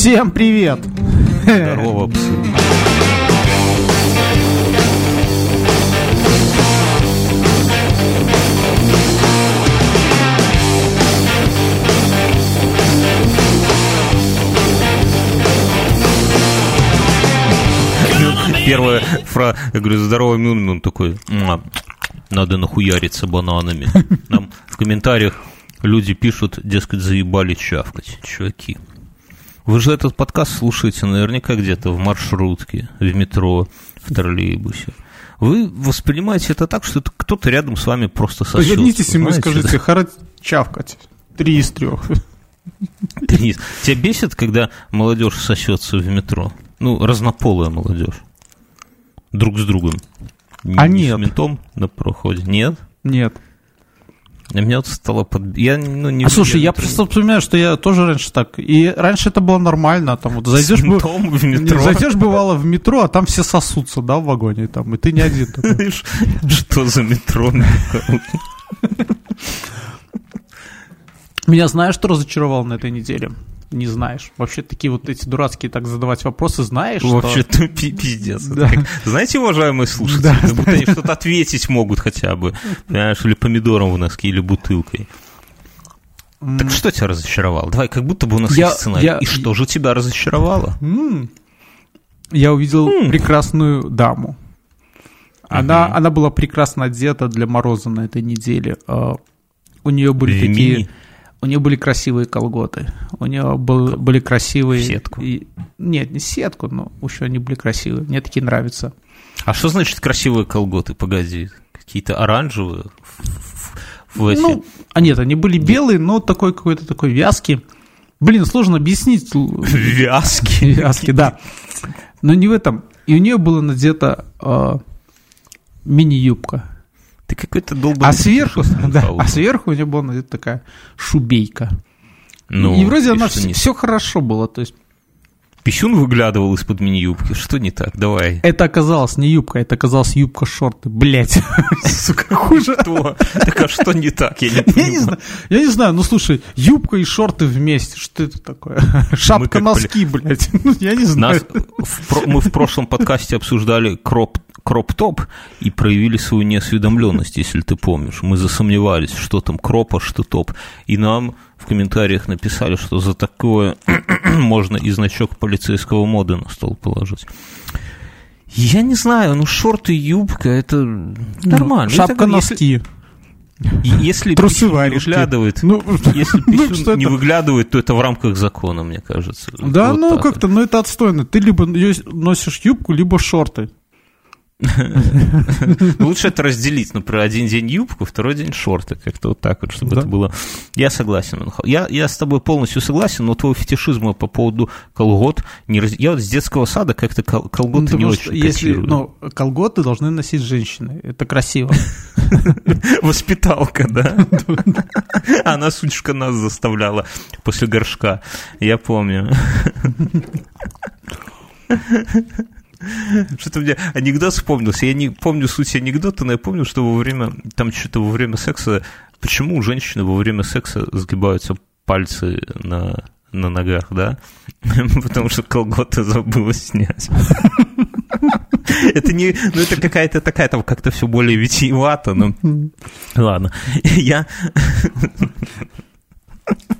Всем привет! Здорово, псы. Первая фраза, я говорю, здорово, Мюн, он такой, «Муа, надо нахуяриться бананами. Нам в комментариях люди пишут, дескать, заебали чавкать, чуваки. Вы же этот подкаст слушаете наверняка где-то в маршрутке, в метро, в троллейбусе. Вы воспринимаете это так, что это кто-то рядом с вами просто сосет. Повернитесь ему и скажите, хара чавкать. Три из трех. Денис, тебя бесит, когда молодежь сосется в метро? Ну, разнополая молодежь. Друг с другом. А Не нет. С ментом на проходе. Нет? Нет. Меня вот стало под... Я, ну, не А слушай, я это- просто вспоминаю, что я тоже раньше так. И раньше это было нормально. Там вот зайдешь, бы- в метро. Зайдешь бывало в метро, а там все сосутся, да, в вагоне там, и ты не один такой. Что за метро? Меня знаешь, что разочаровал на этой неделе? Не знаешь. Вообще такие вот эти дурацкие так задавать вопросы, знаешь, что... Вообще, ты пи- пиздец. Да. Как- Знаете, уважаемые слушатели, Да, как будто они что-то ответить могут хотя бы. Понимаешь, или помидором в носке, или бутылкой. Так что тебя разочаровало? Давай, как будто бы у нас Я- есть сценарий. я- И что же тебя разочаровало? Я увидел прекрасную даму. Она, Мгм. она была прекрасно одета для Мороза на этой неделе. А, У нее были В такие... У нее были красивые колготы. У нее был- были красивые... В сетку? и- Нет, не сетку, но еще они были красивые. Мне такие нравятся. А что значит красивые колготы? Погоди. Какие-то оранжевые? В- эти- Ну, а нет, они были белые, но такой какой-то такой вязкий. Блин, сложно объяснить. Вязки. Вязкий, да. Но не в этом. И у нее было надето а, мини-юбка. Какой-то долбанный. А сверху, да, а сверху у нее была такая шубейка. Ну, и вроде она что не- все хорошо было. То есть Писюн выглядывал из-под мини-юбки. Что не так? Давай. это оказалось не юбка, это оказалось юбка-шорты. Блять, сука, хуже. Что? Так а что не так? Я не понимаю. знаю, я не знаю, ну слушай, юбка и шорты вместе, что это такое? Шапка как носки, блядь, Ну, я не знаю. Мы в прошлом подкасте обсуждали кроп, кроп-топ и проявили свою неосведомленность, если ты помнишь. Мы засомневались, что там кроп, а что топ. И нам в комментариях написали, что за такое можно и значок полицейского моды на стол положить. Я не знаю, ну шорты, юбка, это нормально. Ну, Шапка, если- носки. и- Если Трусы варежки. выглядывает, Ну, если ну, писюн что не это? выглядывает, то это в рамках закона, мне кажется. Да, Вот ну как-то, ну это отстойно. Ты либо носишь юбку, либо шорты. Ну, Лучше это разделить. Например, один день юбку, второй день шорты. Как-то вот так вот, чтобы это было... Я согласен. Я, я с тобой полностью согласен, но твой фетишизм по поводу колгот... Не раз... Я вот с детского сада как-то кол- колготы Ну, не очень если, ну, колготы должны носить женщины. Это красиво. Воспиталка, да? Она, сучка, нас заставляла после горшка. Я помню. Что-то мне анекдот вспомнился. Я не помню суть анекдота, но я помню, что во время, там что-то во время секса, почему у женщины во время секса сгибаются пальцы на, на ногах, да? Потому что колготы забыла снять. Это не, ну это какая-то такая, там как-то все более витиевато, но ладно. Я...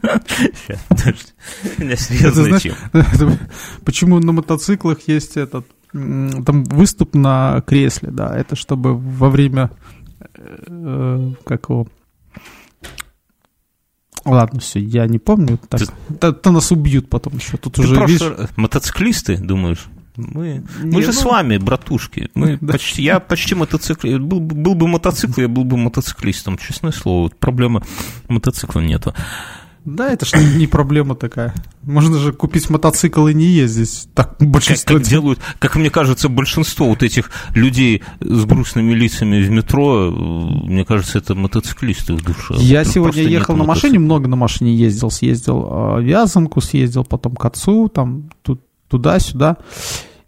Сейчас, подожди. Меня почему на мотоциклах есть этот там выступ на кресле, да, это чтобы во время э, как его Ладно, все, я не помню. Так, Ты- да, то нас убьют потом еще. Тут Ты уже просто видишь, мотоциклисты, думаешь? Мы, мы Не, же ну- с вами, братушки. Мы Да. почти, я почти мотоциклист. Был, бы- был бы мотоцикл, я был бы мотоциклистом, честное слово. Проблемы мотоцикла нету. Да, это ж не проблема такая. Можно же купить мотоцикл и не ездить. Так Как, большинство как делают, как мне кажется, большинство вот этих людей с грустными лицами в метро, э, мне кажется, это мотоциклисты в душе. Я Просто сегодня ехал на машине, много на машине ездил. Съездил э, в Вязанку, съездил потом к отцу, там тут, туда-сюда.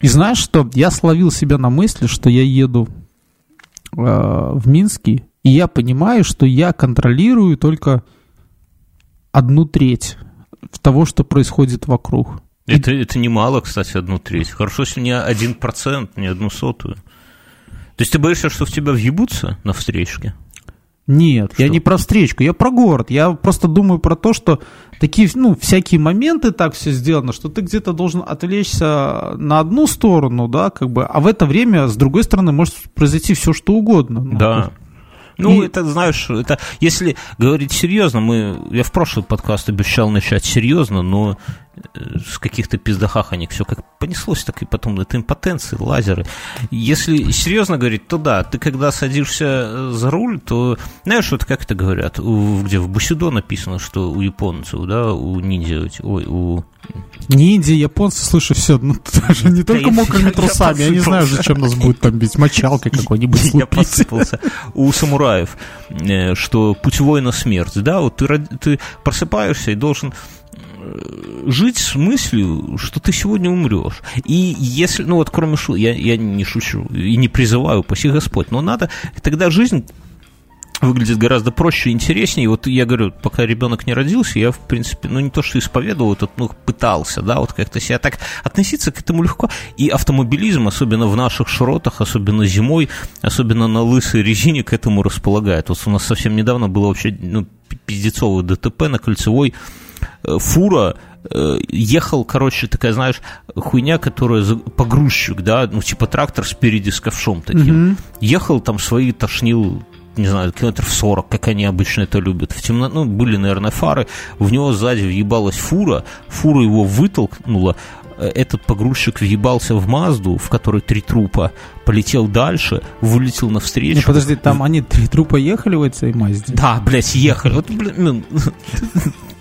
И знаешь что? Я словил себя на мысли, что я еду э, в Минский, и я понимаю, что я контролирую только одну треть того, что происходит вокруг. Это, это немало, кстати, одну треть. Хорошо, если не один процент, не одну сотую. То есть ты боишься, что в тебя въебутся на встречке? Нет, что? я не про встречку, я про город. Я просто думаю про то, что такие, ну, всякие моменты так все сделано, что ты где-то должен отвлечься на одну сторону, да, как бы, а в это время, с другой стороны, может произойти все, что угодно. Ну, да. Ну, и... это, знаешь, это, если говорить серьезно, мы, я в прошлый подкаст обещал начать серьезно, но с каких-то пиздахаханик все как понеслось, так и потом это импотенции, лазеры. Если серьезно говорить, то да, ты когда садишься э, за руль, то, знаешь, вот как это говорят, у, где в Бусидо написано, что у японцев, да, у ниндзя, ой, у Ниндзя, японцы, слушай, все, ну даже не только мокрыми трусами, я не знаю, зачем нас будет там бить, мочалкой какой-нибудь Я посыпался у самураев, э, что путь воина смерть, да, вот ты, просыпаешься и должен э, жить с мыслью, что ты сегодня умрешь. И если, ну вот кроме шу, я, я не шучу и не призываю, паси Господь, но надо, тогда жизнь выглядит гораздо проще и интереснее. Вот я говорю, пока ребенок не родился, я, в принципе, ну, не то, что исповедовал, этот, ну, пытался, да, вот как-то себя так относиться к этому легко. И автомобилизм, особенно в наших широтах, особенно зимой, особенно на лысой резине, к этому располагает. Вот у нас совсем недавно было вообще, ну, пиздецовое ДТП на кольцевой фура, э, ехал, короче, такая, знаешь, хуйня, которая погрузчик, да, ну, типа трактор спереди с ковшом таким. Mm-hmm. Ехал там свои, тошнил не знаю, километров 40, как они обычно это любят. В темно, ну, были, наверное, фары, в него сзади въебалась фура, фура его вытолкнула, э, этот погрузчик въебался в Мазду, в которой три трупа, полетел дальше, вылетел навстречу. Не, подожди, там они три трупа ехали в этой Мазде? Да, блядь, ехали. Вот, ну,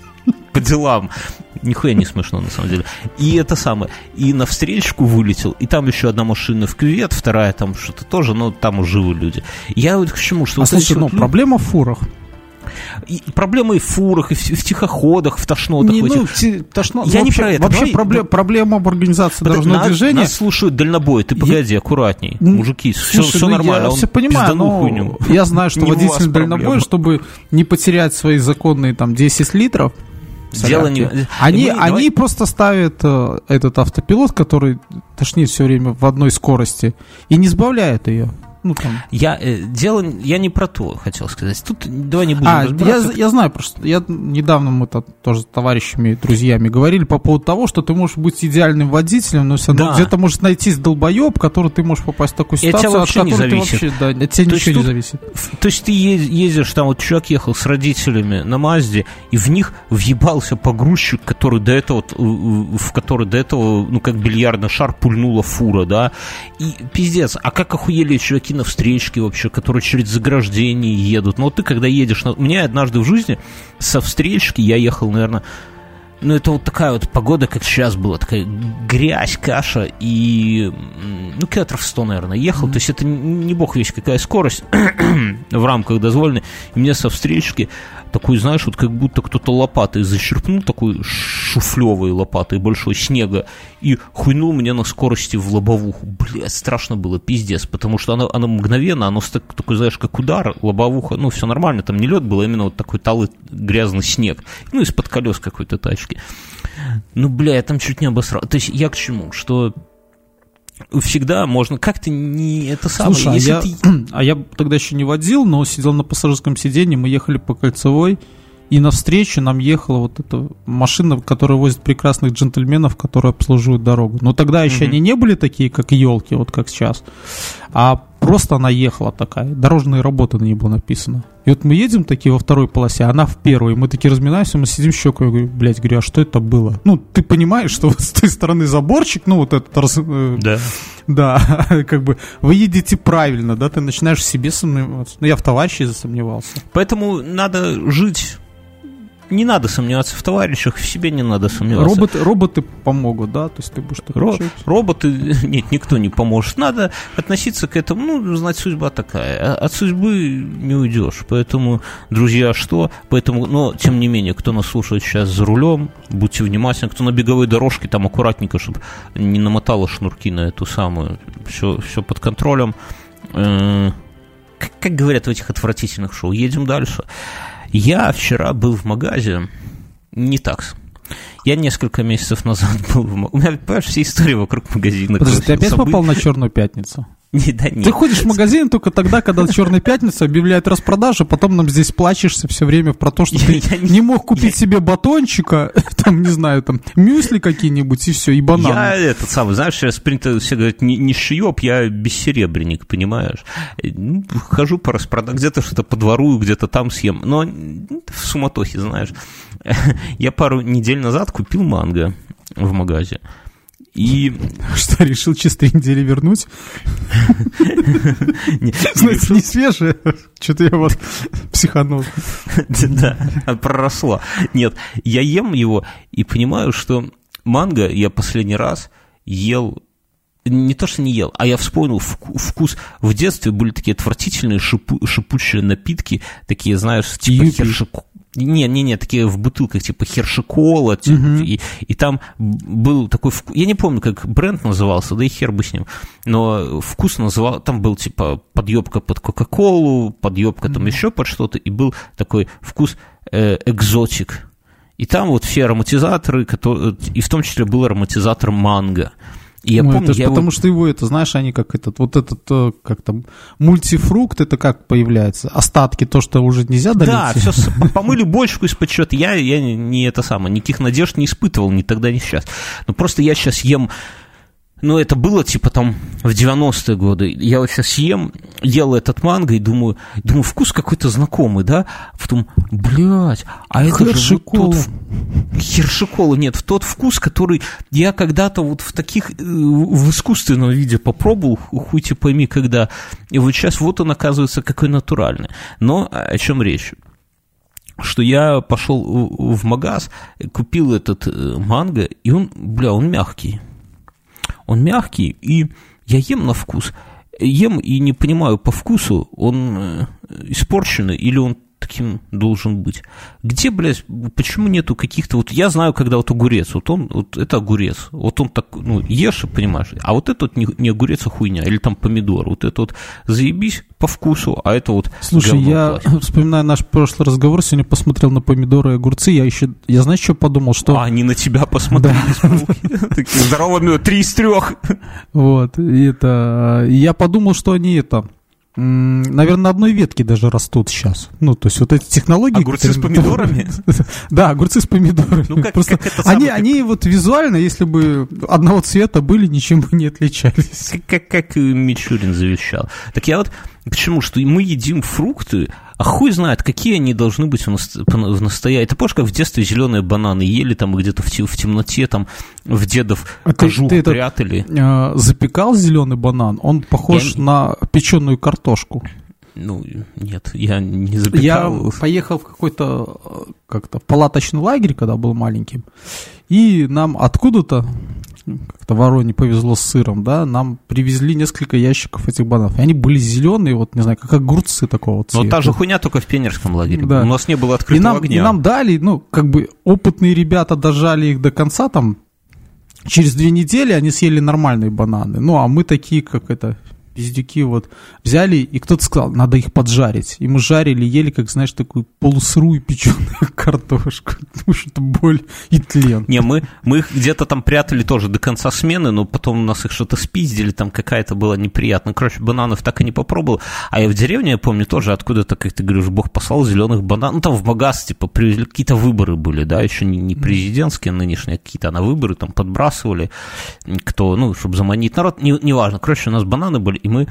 по делам. Нихуя не смешно, на самом деле. И это самое. И на встречку вылетел, и там еще одна машина в кювет, вторая там что-то тоже, но там уже живы люди. Я вот к чему, что... А вот слушай, ну, вот проблема в фурах. И проблема и в фурах, и в, в тихоходах, в тошнотах. Не, в ну, тошно... Я вообще, не про это. Вообще Давай, проблем, проблема в организации Под... дорожного нас, движения. Нас слушают дальнобой, ты погоди, я... аккуратней. Мужики, Слушай, все, все ну, нормально. Я все понимаю, но хуйню. я знаю, что водитель дальнобой, чтобы не потерять свои законные там 10 литров, Дело не... Они, мы, они давай... просто ставят э, этот автопилот, который тошнит все время в одной скорости, и не сбавляют ее. Ну, там. Я, э, дело, я не про то хотел сказать. Тут давай не будем а, я, я знаю, просто я недавно мы -то, тоже с товарищами, друзьями говорили по поводу того, что ты можешь быть идеальным водителем, но все равно да. где-то может найтись долбоеб, который ты можешь попасть в такую ситуацию, от которой не зависит. вообще, да, от тебя то ничего не зависит. То есть ты ездишь, там вот человек ехал с родителями на Мазде, и в них въебался погрузчик, который до этого, в который до этого, ну, как бильярдный шар пульнула фура, да, и пиздец, а как охуели чуваки киновстречки вообще, которые через заграждение едут. Но вот ты, когда едешь... На... У меня однажды в жизни со встречки я ехал, наверное, ну, это вот такая вот погода, как сейчас была, такая грязь, каша, и, ну, километров 100, наверное, ехал, mm-hmm. то есть это не бог весь какая скорость в рамках дозволенной, и мне со встречки такой, знаешь, вот как будто кто-то лопатой зачерпнул, такой шуфлевой лопатой большой снега, и хуйнул мне на скорости в лобовуху. Блядь, страшно было, пиздец, потому что оно, оно мгновенно, оно такой, знаешь, как удар, лобовуха, ну, все нормально, там не лед был, а именно вот такой талый грязный снег, ну, из-под колес какой-то тачки. Ну, бля, я там чуть не обосрал. То есть я к чему? Что всегда можно как-то не это самое. Слушай, а, я, ты... а я тогда еще не водил, но сидел на пассажирском сиденье, мы ехали по кольцевой, и навстречу нам ехала вот эта машина, которая возит прекрасных джентльменов, которые обслуживают дорогу. Но тогда еще mm-hmm. они не были такие, как елки, вот как сейчас. А просто она ехала такая. Дорожные работы на ней было написано. И вот мы едем такие во второй полосе, а она в первой. Мы такие разминаемся, мы сидим щекой. Говорю, блядь, говорю, а что это было? Ну, ты понимаешь, что с той стороны заборчик, ну, вот этот... Э, да. Да, как бы вы едете правильно, да, ты начинаешь в себе сомневаться. Ну, я в товарище засомневался. Поэтому надо жить не надо сомневаться в товарищах, в себе не надо сомневаться. Роботы, роботы помогут, да? То есть ты будешь Ро- Роботы, нет, никто не поможет. Надо относиться к этому, ну, знать, судьба такая. А от судьбы не уйдешь. Поэтому, друзья, что? Поэтому, но, тем не менее, кто нас слушает сейчас за рулем, будьте внимательны. Кто на беговой дорожке, там аккуратненько, чтобы не намотало шнурки на эту самую. Все, все под контролем. Э, как, как говорят в этих отвратительных шоу, едем дальше. Я вчера был в магазе, не так. Я несколько месяцев назад был в... У меня, понимаешь, вся история вокруг магазина. Подожди, ты опять попал на Черную пятницу? Не, да нет. Ты ходишь в магазин только тогда, когда Черная пятница объявляет распродажу, потом нам здесь плачешься все время про то, что я, ты я, не мог купить я... себе батончика, там, не знаю, там, мюсли какие-нибудь, и все, и бананы. Я этот самый, знаешь, сейчас принято все говорят, не, не шиёб, я бессеребренник, понимаешь? Ну, хожу по распродаже, где-то что-то подворую, где-то там съем, но в суматохе, знаешь. Я пару недель назад купил манго в магазе. И... Что, решил через три недели вернуть? Значит, не свежее. Что-то я вот психанул. Да, проросло. Нет, я ем его и понимаю, что манго я последний раз ел не то, что не ел, а я вспомнил вкус. В детстве были такие отвратительные шипу, шипучие напитки, такие, знаешь, типа хершику, не, не, не, такие в бутылках, типа хершикола, угу. и, и там был такой вкус, я не помню, как бренд назывался, да и хер бы с ним, но вкус называл, там был типа подъебка под Кока-Колу, подъебка угу. там еще под что-то, и был такой вкус э, экзотик. И там вот все ароматизаторы, которые, и в том числе был ароматизатор манго. И я ну, помню, это я потому его... что его, это знаешь, они как этот, вот этот, э, как там, мультифрукт, это как появляется? Остатки, то, что уже нельзя долить? Да, все, помыли бочку из-под чего-то. Я, я не это самое, никаких надежд не испытывал ни тогда, ни сейчас. Но просто я сейчас ем ну, это было типа там в 90-е годы. Я вот сейчас ем, ел этот манго и думаю, думаю, вкус какой-то знакомый, да? Потом, блядь, а это Хершикола. же вот тот... Хершикола, нет, в тот вкус, который я когда-то вот в таких, э, в искусственном виде попробовал, хуй ты пойми, когда. И вот сейчас вот он оказывается какой натуральный. Но о чем речь? что я пошел в магаз, купил этот э, манго, и он, бля, он мягкий он мягкий, и я ем на вкус. Ем и не понимаю по вкусу, он э, испорченный или он таким должен быть. Где, блядь, почему нету каких-то... Вот я знаю, когда вот огурец, вот он, вот это огурец, вот он так, ну, ешь, понимаешь, а вот это вот не, не огурец, а хуйня, или там помидор, вот это вот заебись по вкусу, а это вот... Слушай, я пластик. вспоминаю наш прошлый разговор, сегодня посмотрел на помидоры и огурцы, я еще, я знаешь, что подумал, что... А, они на тебя посмотрели, здоровыми, три из трех. Вот, и это... Я подумал, что они это наверное, на одной ветке даже растут сейчас. Ну, то есть вот эти технологии... Огурцы с помидорами? Да, огурцы с помидорами. Ну, как, Просто как это они, самое... они вот визуально, если бы одного цвета были, ничем бы не отличались. Как, как, как Мичурин завещал. Так я вот Почему? Что мы едим фрукты, а хуй знает, какие они должны быть в, настоящем. Это помнишь, как в детстве зеленые бананы ели там где-то в, в темноте, там в дедов а кожух ты, ты прятали. Это, э, запекал зеленый банан, он похож я... на печеную картошку. Ну, нет, я не запекал. Я поехал в какой-то э, как-то палаточный лагерь, когда был маленьким, и нам откуда-то как-то Вороне повезло с сыром, да, нам привезли несколько ящиков этих бананов. И они были зеленые, вот, не знаю, как огурцы такого цвета. Но та же хуйня только в пионерском лагере. Да. У нас не было открытого и нам, огня. И нам дали, ну, как бы опытные ребята дожали их до конца, там, через две недели они съели нормальные бананы. Ну, а мы такие, как это, пиздюки вот взяли, и кто-то сказал, надо их поджарить. И мы жарили, ели, как, знаешь, такую полусырую печеную картошку. Потому что это боль и тлен. Не, мы, мы их где-то там прятали тоже до конца смены, но потом у нас их что-то спиздили, там какая-то была неприятная. Короче, бананов так и не попробовал. А я в деревне, я помню, тоже откуда-то, как ты говоришь, Бог послал зеленых бананов. Ну, там в магаз, типа, привезли, какие-то выборы были, да, еще не, не президентские нынешние, а какие-то а на выборы там подбрасывали, кто, ну, чтобы заманить народ, не, неважно. Короче, у нас бананы были, и мы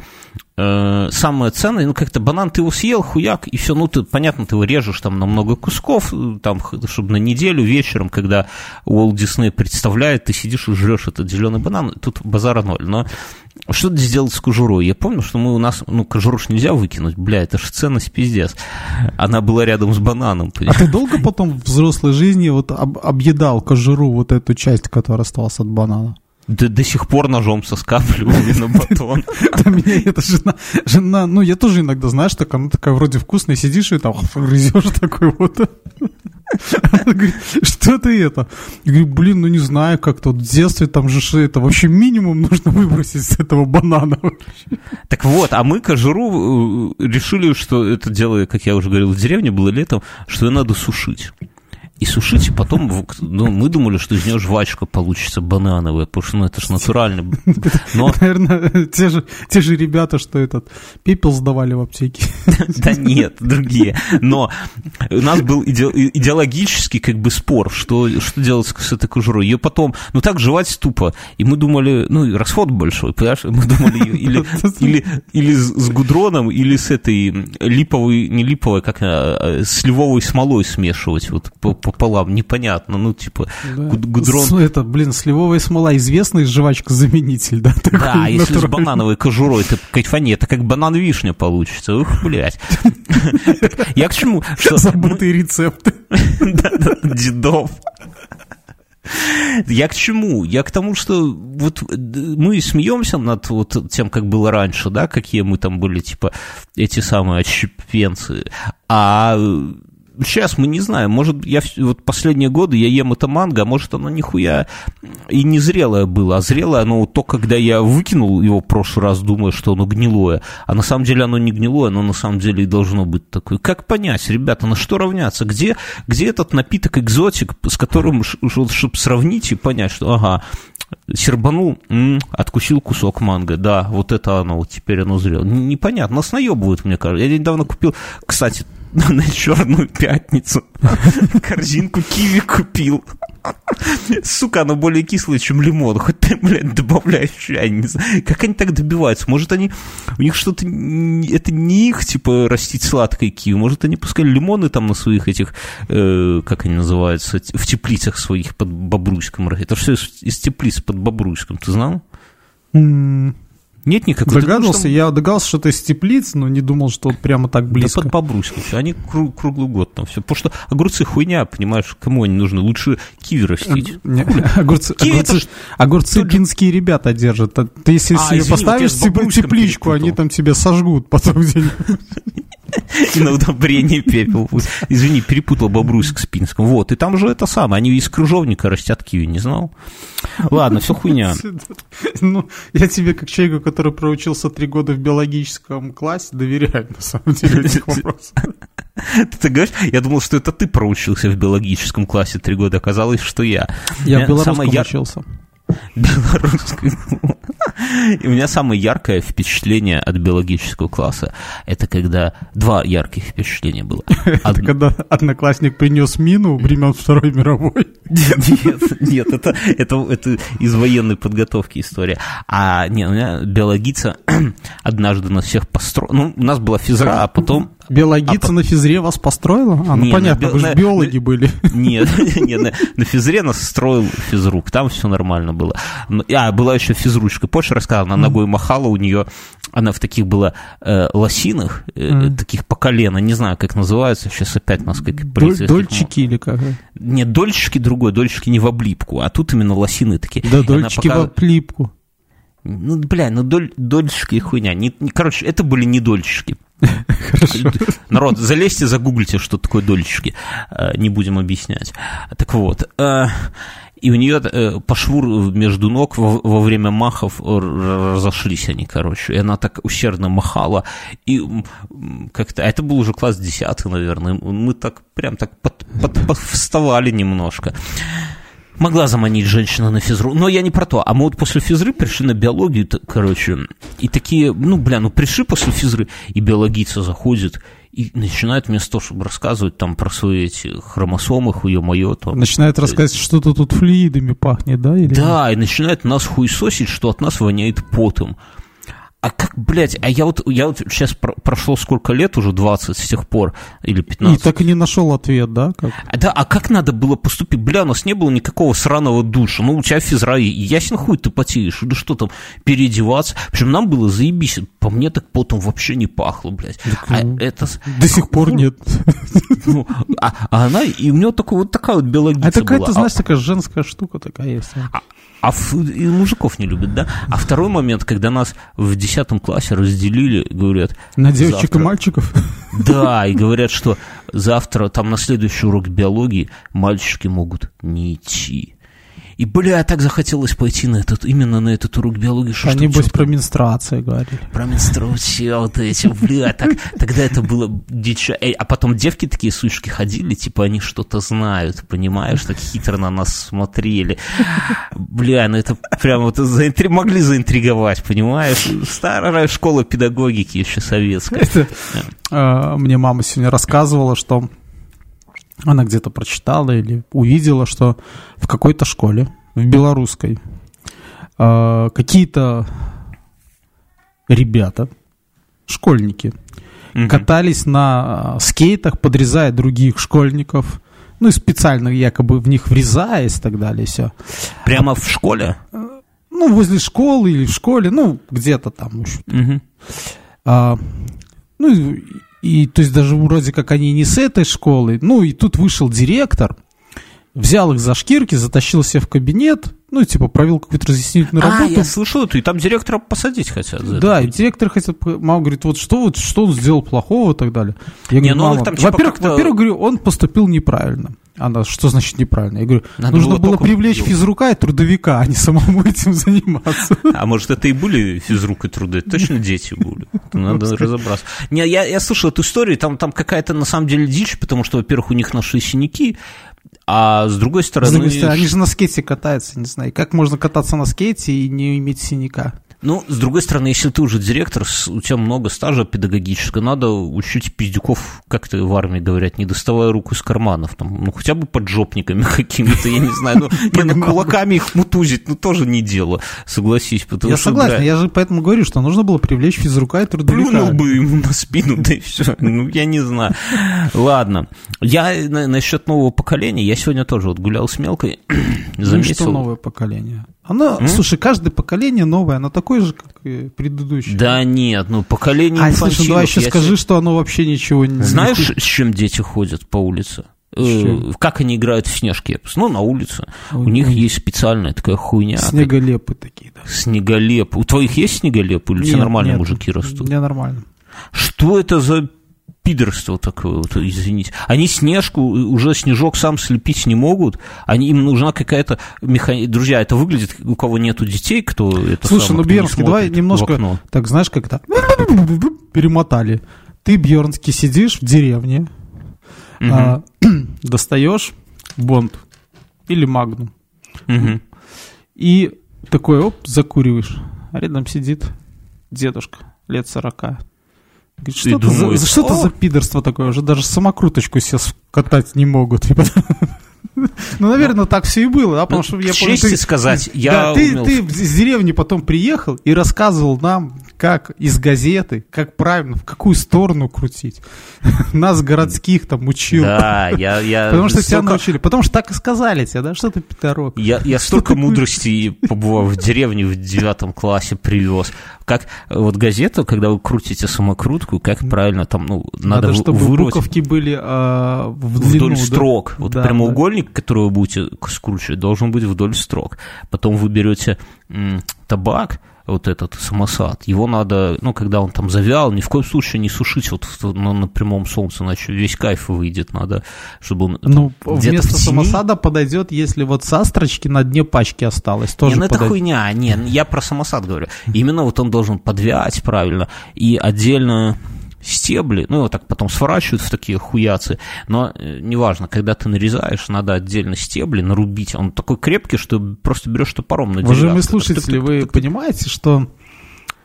э, самое ценное, ну, как-то банан ты его съел, хуяк, и все, ну, ты, понятно, ты его режешь там на много кусков, там, чтобы на неделю вечером, когда Уолт Дисней представляет, ты сидишь и жрешь этот зеленый банан, тут базара ноль, но что сделать с кожурой? Я помню, что мы у нас, ну, кожуру ж нельзя выкинуть, бля, это же ценность пиздец. Она была рядом с бананом. Понимаешь? А ты долго потом в взрослой жизни вот об, объедал кожуру, вот эту часть, которая осталась от банана? До, до сих пор ножом соскабливаю на батон. Да меня эта жена, жена, ну я тоже иногда, знаешь, так она такая вроде вкусная, сидишь и там грызешь такой вот. что ты это? Я говорю, блин, ну не знаю, как-то в детстве там же это вообще минимум нужно выбросить с этого банана. Так вот, а мы кожуру э, решили, что это дело, как я уже говорил, в деревне было летом, что ее надо сушить. И сушить, и потом, ну, мы думали, что из нее жвачка получится банановая, потому что, ну, это же натурально. Но... Наверное, те же, те же ребята, что этот пепел сдавали в аптеке. Да нет, другие. Но у нас был идеологический как бы спор, что, что делать с этой кожурой. Ее потом, ну, так жевать тупо. И мы думали, ну, расход большой, понимаешь? Мы думали или, или, или с гудроном, или с этой липовой, не липовой, как а, сливовой смолой смешивать вот пополам, непонятно, ну, типа, да. гудрон... Это, блин, сливовая смола, известный жвачка-заменитель, да? Да, если с банановой кожурой, это кайфани, это как банан-вишня получится, ух, блядь. Я к чему? Забытые рецепты. Дедов. Я к чему? Я к тому, что вот мы смеемся над вот тем, как было раньше, да, какие мы там были, типа, эти самые отщепенцы, а сейчас мы не знаем, может, я вот последние годы я ем это манго, а может, оно нихуя и не зрелое было, а зрелое оно то, когда я выкинул его в прошлый раз, думая, что оно гнилое, а на самом деле оно не гнилое, оно на самом деле и должно быть такое. Как понять, ребята, на что равняться? Где, где этот напиток экзотик, с которым, чтобы сравнить и понять, что, ага, сербанул, м-м, откусил кусок манго, да, вот это оно, вот теперь оно зрело. Непонятно, нас наебывают, мне кажется. Я недавно купил, кстати, на черную пятницу корзинку киви купил. Сука, оно более кислое, чем лимон. Хоть ты, блядь, добавляешь чай, не знаю. Как они так добиваются? Может, они... У них что-то... Это не их, типа, растить сладкое киви. Может, они пускали лимоны там на своих этих... Э, как они называются? В теплицах своих под Бобруйском. Это все из, из теплиц под Бобруйском. Ты знал? Нет никакой. Догадывался, думаешь, я догадался, что это из теплиц, но не думал, что вот прямо так близко. Да под Бобруйском все, они круг, круглый год там все. Потому что огурцы хуйня, понимаешь, кому они нужны? Лучше киви растить. Не, огурцы, киви огурцы, это... огурцы пинские ребята держат. Ты если а, себе извини, поставишь вот тепличку, они там тебя сожгут потом где-нибудь. И на удобрение пепел. Извини, перепутал Бобруйск с Пинском. Вот, и там же это самое. Они из крыжовника растят киви, не знал? Ладно, все хуйня. Ну, я тебе, как человеку, который проучился три года в биологическом классе, доверяю, на самом деле, этих вопросов. Ты, говоришь, я думал, что это ты проучился в биологическом классе три года, оказалось, что я. Я в белорусском учился. Белорусский. И у меня самое яркое впечатление от биологического класса это когда два ярких впечатления было. Это когда одноклассник принес мину времен Второй мировой. Нет, нет, это, это, это из военной подготовки история. А нет, у меня биологица однажды нас всех построил. Ну, у нас была физра, а потом Биологица а, на физре вас построила? А, ну не, понятно, на, вы же биологи на, были. Нет, нет на, на физре нас строил физрук, там все нормально было. А, была еще физручка, позже рассказала, она ногой махала, у нее, она в таких была э, лосинах, э, mm. таких по колено, не знаю, как называются, сейчас опять нас как Доль, Дольчики или как? Нет, дольчики другой, дольчики не в облипку, а тут именно лосины такие. Да, дольчики пока... в облипку. Ну, бля, ну доль, дольщики хуйня. Не, не, короче, это были не дольщики. Народ, залезьте, загуглите, что такое дольщики. Э, не будем объяснять. Так вот. Э, и у нее э, по шву между ног во время махов разошлись они, короче. И она так усердно махала. И как-то... А это был уже класс 10, наверное. Мы так прям так под, под, под вставали немножко могла заманить женщину на физру. Но я не про то. А мы вот после физры пришли на биологию, короче, и такие, ну, бля, ну пришли после физры, и биологица заходит, и начинает вместо того, чтобы рассказывать там про свои эти хромосомы, хуе-мое. Там, начинает рассказывать, что-то тут флюидами пахнет, да? Или да, и начинает нас хуесосить, что от нас воняет потом. А как, блядь, а я вот, я вот сейчас про, прошло сколько лет, уже 20 с тех пор, или 15. И так и не нашел ответ, да? Как? А, да, а как надо было поступить? Бля, у нас не было никакого сраного душа. Ну, у тебя физра, ясен хуй ты потеешь. Да что там, переодеваться. Причем нам было заебись. По мне так потом вообще не пахло, блядь. Так, а ну, это... До сих пор нет. Ну, а, а она, и у нее такой, вот такая вот биология А такая-то, знаешь, такая женская штука такая есть. А, а и мужиков не любят, да? А второй момент, когда нас в 10 классе разделили, говорят... На девочек завтра... и мальчиков? Да, и говорят, что завтра, там на следующий урок биологии мальчики могут не идти. И, бля, так захотелось пойти на этот, именно на этот урок биологии. Что, Они, небось, про менструацию говорили. Про менструацию вот эти, бля, так, тогда это было дичь. А потом девки такие сучки ходили, типа, они что-то знают, понимаешь, так хитро на нас смотрели. Бля, ну это прям вот заинтри... могли заинтриговать, понимаешь? Старая школа педагогики еще советская. Это, э, мне мама сегодня рассказывала, что она где-то прочитала или увидела, что в какой-то школе, в белорусской, э, какие-то ребята, школьники, угу. катались на скейтах, подрезая других школьников, ну и специально якобы в них врезаясь и так далее, все. Прямо в школе? Ну, возле школы или в школе, ну, где-то там. Угу. А, ну, и то есть даже вроде как они не с этой школы. Ну, и тут вышел директор, взял их за шкирки, затащил себя в кабинет, ну, типа, провел какую-то разъяснительную а, работу. я слышал эту, и там директора посадить хотят. да, и директор хотел, мама говорит, вот что, вот, что он сделал плохого и так далее. Я не, говорю, ну, мама, там, типа, во-первых, во-первых, говорю, он поступил неправильно. Она, что значит неправильно? Я говорю, Надо нужно было, было привлечь бил. физрука и трудовика, а не самому этим заниматься. А может, это и были физрук и труды? Точно дети были. Надо разобраться. Не, я, я слышал эту историю, там, там какая-то на самом деле дичь, потому что, во-первых, у них нашли синяки, а с другой стороны... С другой стороны, они же на скейте катаются, не знаю. Как можно кататься на скейте и не иметь синяка? Ну, с другой стороны, если ты уже директор, у тебя много стажа педагогического, надо учить пиздюков, как то в армии говорят, не доставая руку из карманов, там, ну, хотя бы поджопниками какими-то, я не знаю, ну, не, ну, кулаками их мутузить, ну, тоже не дело, согласись. Я согласен, я же поэтому говорю, что нужно было привлечь физрука и трудовика. Плюнул бы ему на спину, да и все, ну, я не знаю. Ладно, я насчет нового поколения, я сегодня тоже вот гулял с мелкой, заметил. Ну, что новое поколение? Оно, М? слушай, каждое поколение новое, оно такое же, как и предыдущее. Да нет, ну поколение А, слушай, ну давай еще скажи, что оно вообще ничего не... Знаешь, с чем дети ходят по улице? Э, как они играют в снежки? Ну, на улице. Ой, У них ой. есть специальная такая хуйня. Снеголепы такие, да. Снеголеп. У твоих есть снеголеп? Или нет, у тебя нормальные нет, мужики растут? У меня нормально. Что это за пидорство такое, вот, извините. Они снежку, уже снежок сам слепить не могут, они, им нужна какая-то механика. Друзья, это выглядит, у кого нету детей, кто это Слушай, сам, ну, Бьернский, давай немножко, так знаешь, как-то перемотали. Ты, Бьернский, сидишь в деревне, угу. а, достаешь бонд или магнум, угу. и такой, оп, закуриваешь, а рядом сидит дедушка лет сорока, Говорит, что, это за, что это за пидорство такое? Уже даже самокруточку себе катать не могут. Ну, наверное, так все и было, да, потому что я помню... Ты, сказать, я да, ты, ты из деревни потом приехал и рассказывал нам, как из газеты, как правильно, в какую сторону крутить. Нас городских там учил. Да, я... я Потому что тебя научили. Потому что так и сказали тебе, да, что ты пидорок. Я, я столько мудрости побывал в деревне в девятом классе привез. Как вот газету, когда вы крутите самокрутку, как правильно там, ну, надо, надо чтобы вырвать... буковки были а, в длину, вдоль строк. Вот да, прямоугольник, да. который вы будете скручивать, должен быть вдоль строк. Потом вы берете м, табак, вот этот самосад, его надо, ну, когда он там завял, ни в коем случае не сушить вот на, на прямом солнце, иначе весь кайф выйдет, надо, чтобы он Ну, вместо самосада подойдет, если вот састрочки на дне пачки осталось, тоже Не, ну, это хуйня, не, я про самосад говорю. Именно вот он должен подвять правильно, и отдельно стебли, ну, его так потом сворачивают в такие хуяцы, но э, неважно, когда ты нарезаешь, надо отдельно стебли нарубить, он такой крепкий, что просто берешь топором на Уважаемые слушатели, вы понимаете, что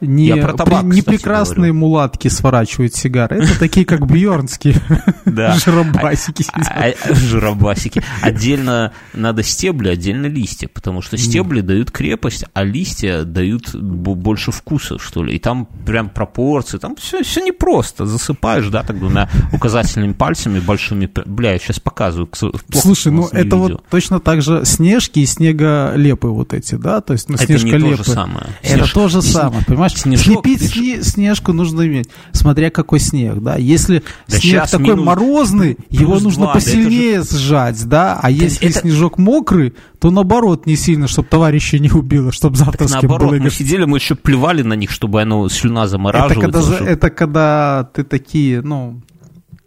не, Я про табак, при, не прекрасные говорю. мулатки сворачивают сигары. Это такие, как Бьернские. Жиробасики. А, а, жиробасики. Отдельно надо стебли, отдельно листья, потому что стебли дают крепость, а листья дают больше вкуса, что ли. И там прям пропорции, там все, все непросто. Засыпаешь, да, так двумя указательными пальцами большими. Бля, я сейчас показываю. Слушай, ну это вот точно так же снежки и снеголепы вот эти, да? То есть, ну, снежколепы. Это не то же самое. Это то же самое, понимаешь? Снежок, Слепить сне, снежку нужно иметь, смотря какой снег, да. Если да снег такой минус, морозный, его нужно 2, посильнее да же... сжать, да. А если это... снежок мокрый, то наоборот не сильно, чтобы товарища не убило, чтобы завтра так, с кем наоборот, было... мы сидели, мы еще плевали на них, чтобы оно слюна замораживалась. Это когда, это когда ты такие, ну,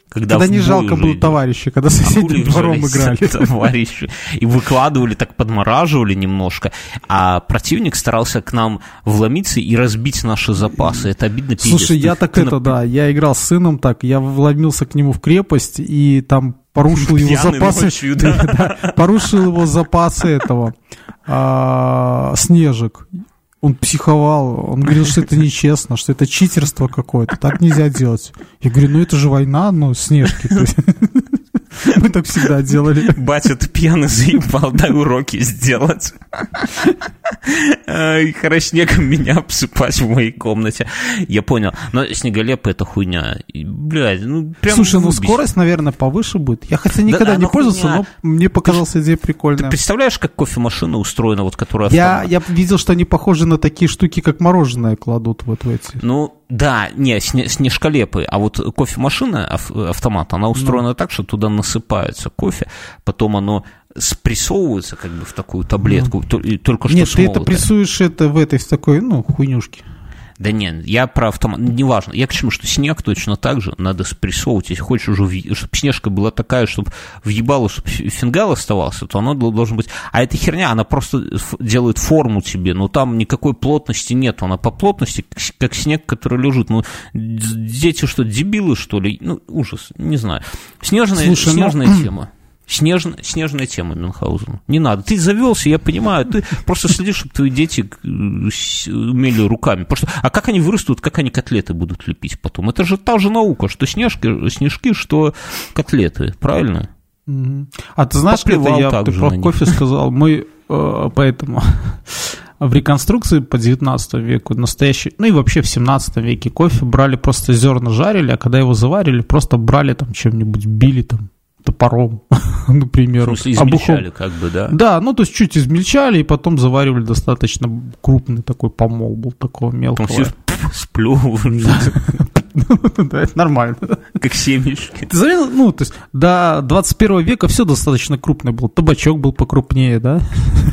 Когда, Когда не жалко уже было товарища, когда А соседним двором играли. Товарищи. И выкладывали, так подмораживали немножко. А противник старался к нам вломиться и разбить наши запасы. Это обидно пиздец. Слушай, я так ты это, на- да, я играл с сыном так, я вломился к нему в крепость и там порушил его запасы, ночью, да. Да, порушил его запасы этого а, снежек. Он психовал, он говорил, что это нечестно, что это читерство какое-то, так нельзя делать. Я говорю, ну это же война, ну снежки. Мы так всегда делали. Батя, ты пьяный заебал, дай уроки сделать. И снегом меня обсыпать в моей комнате. Я понял. Но снеголепы это хуйня. Блядь, ну прям... Слушай, ну скорость, наверное, повыше будет. Я хотя никогда не пользовался, но мне показалась идея Ты прикольная. представляешь, как кофемашина устроена, вот которая я видел, что они похожи на такие штуки, как мороженое кладут вот в эти. Ну, да, не, сне- снежколепы, а вот кофемашина, ав- автомат, она устроена так, что туда насыпается кофе, потом оно спрессовывается как бы в такую таблетку, и только что Нет, ты это смолотое. прессуешь это в этой, в такой, ну, хуйнюшке. Да нет, я про автомат, неважно. Я к чему, что снег точно так же надо спрессовывать. Если хочешь уже, чтобы снежка была такая, чтобы въебало, чтобы фингал оставался, то оно дол- должно быть... А эта херня, она просто делает форму тебе, но там никакой плотности нет. Она по плотности, как снег, который лежит. Ну, дети что, дебилы, что ли? Ну, ужас, не знаю. Снежная, Слушай, ну- снежная тема. Снежная, снежная тема Мюнхгаузена. Не надо. Ты завелся, я понимаю. Ты просто следишь, чтобы твои дети э, умели руками. Потому что, а как они вырастут, как они котлеты будут лепить потом? Это же та же наука, что снежки, снежки, что котлеты. Правильно? А ты знаешь, это Поплевал я так ты про кофе сказал, мы э, поэтому в реконструкции по 19 веку настоящий, ну и вообще в 17 веке кофе брали просто зерна жарили, а когда его заварили, просто брали там чем-нибудь, били там топором, В например. смысле, обухом. измельчали как бы, да? Да, ну то есть чуть измельчали и потом заваривали достаточно крупный такой помол был такого Там мелкого. все сплевывают, Да, это нормально. как семечки. Ты заметил, ну, то есть до 21 века все достаточно крупное было. Табачок был покрупнее, да?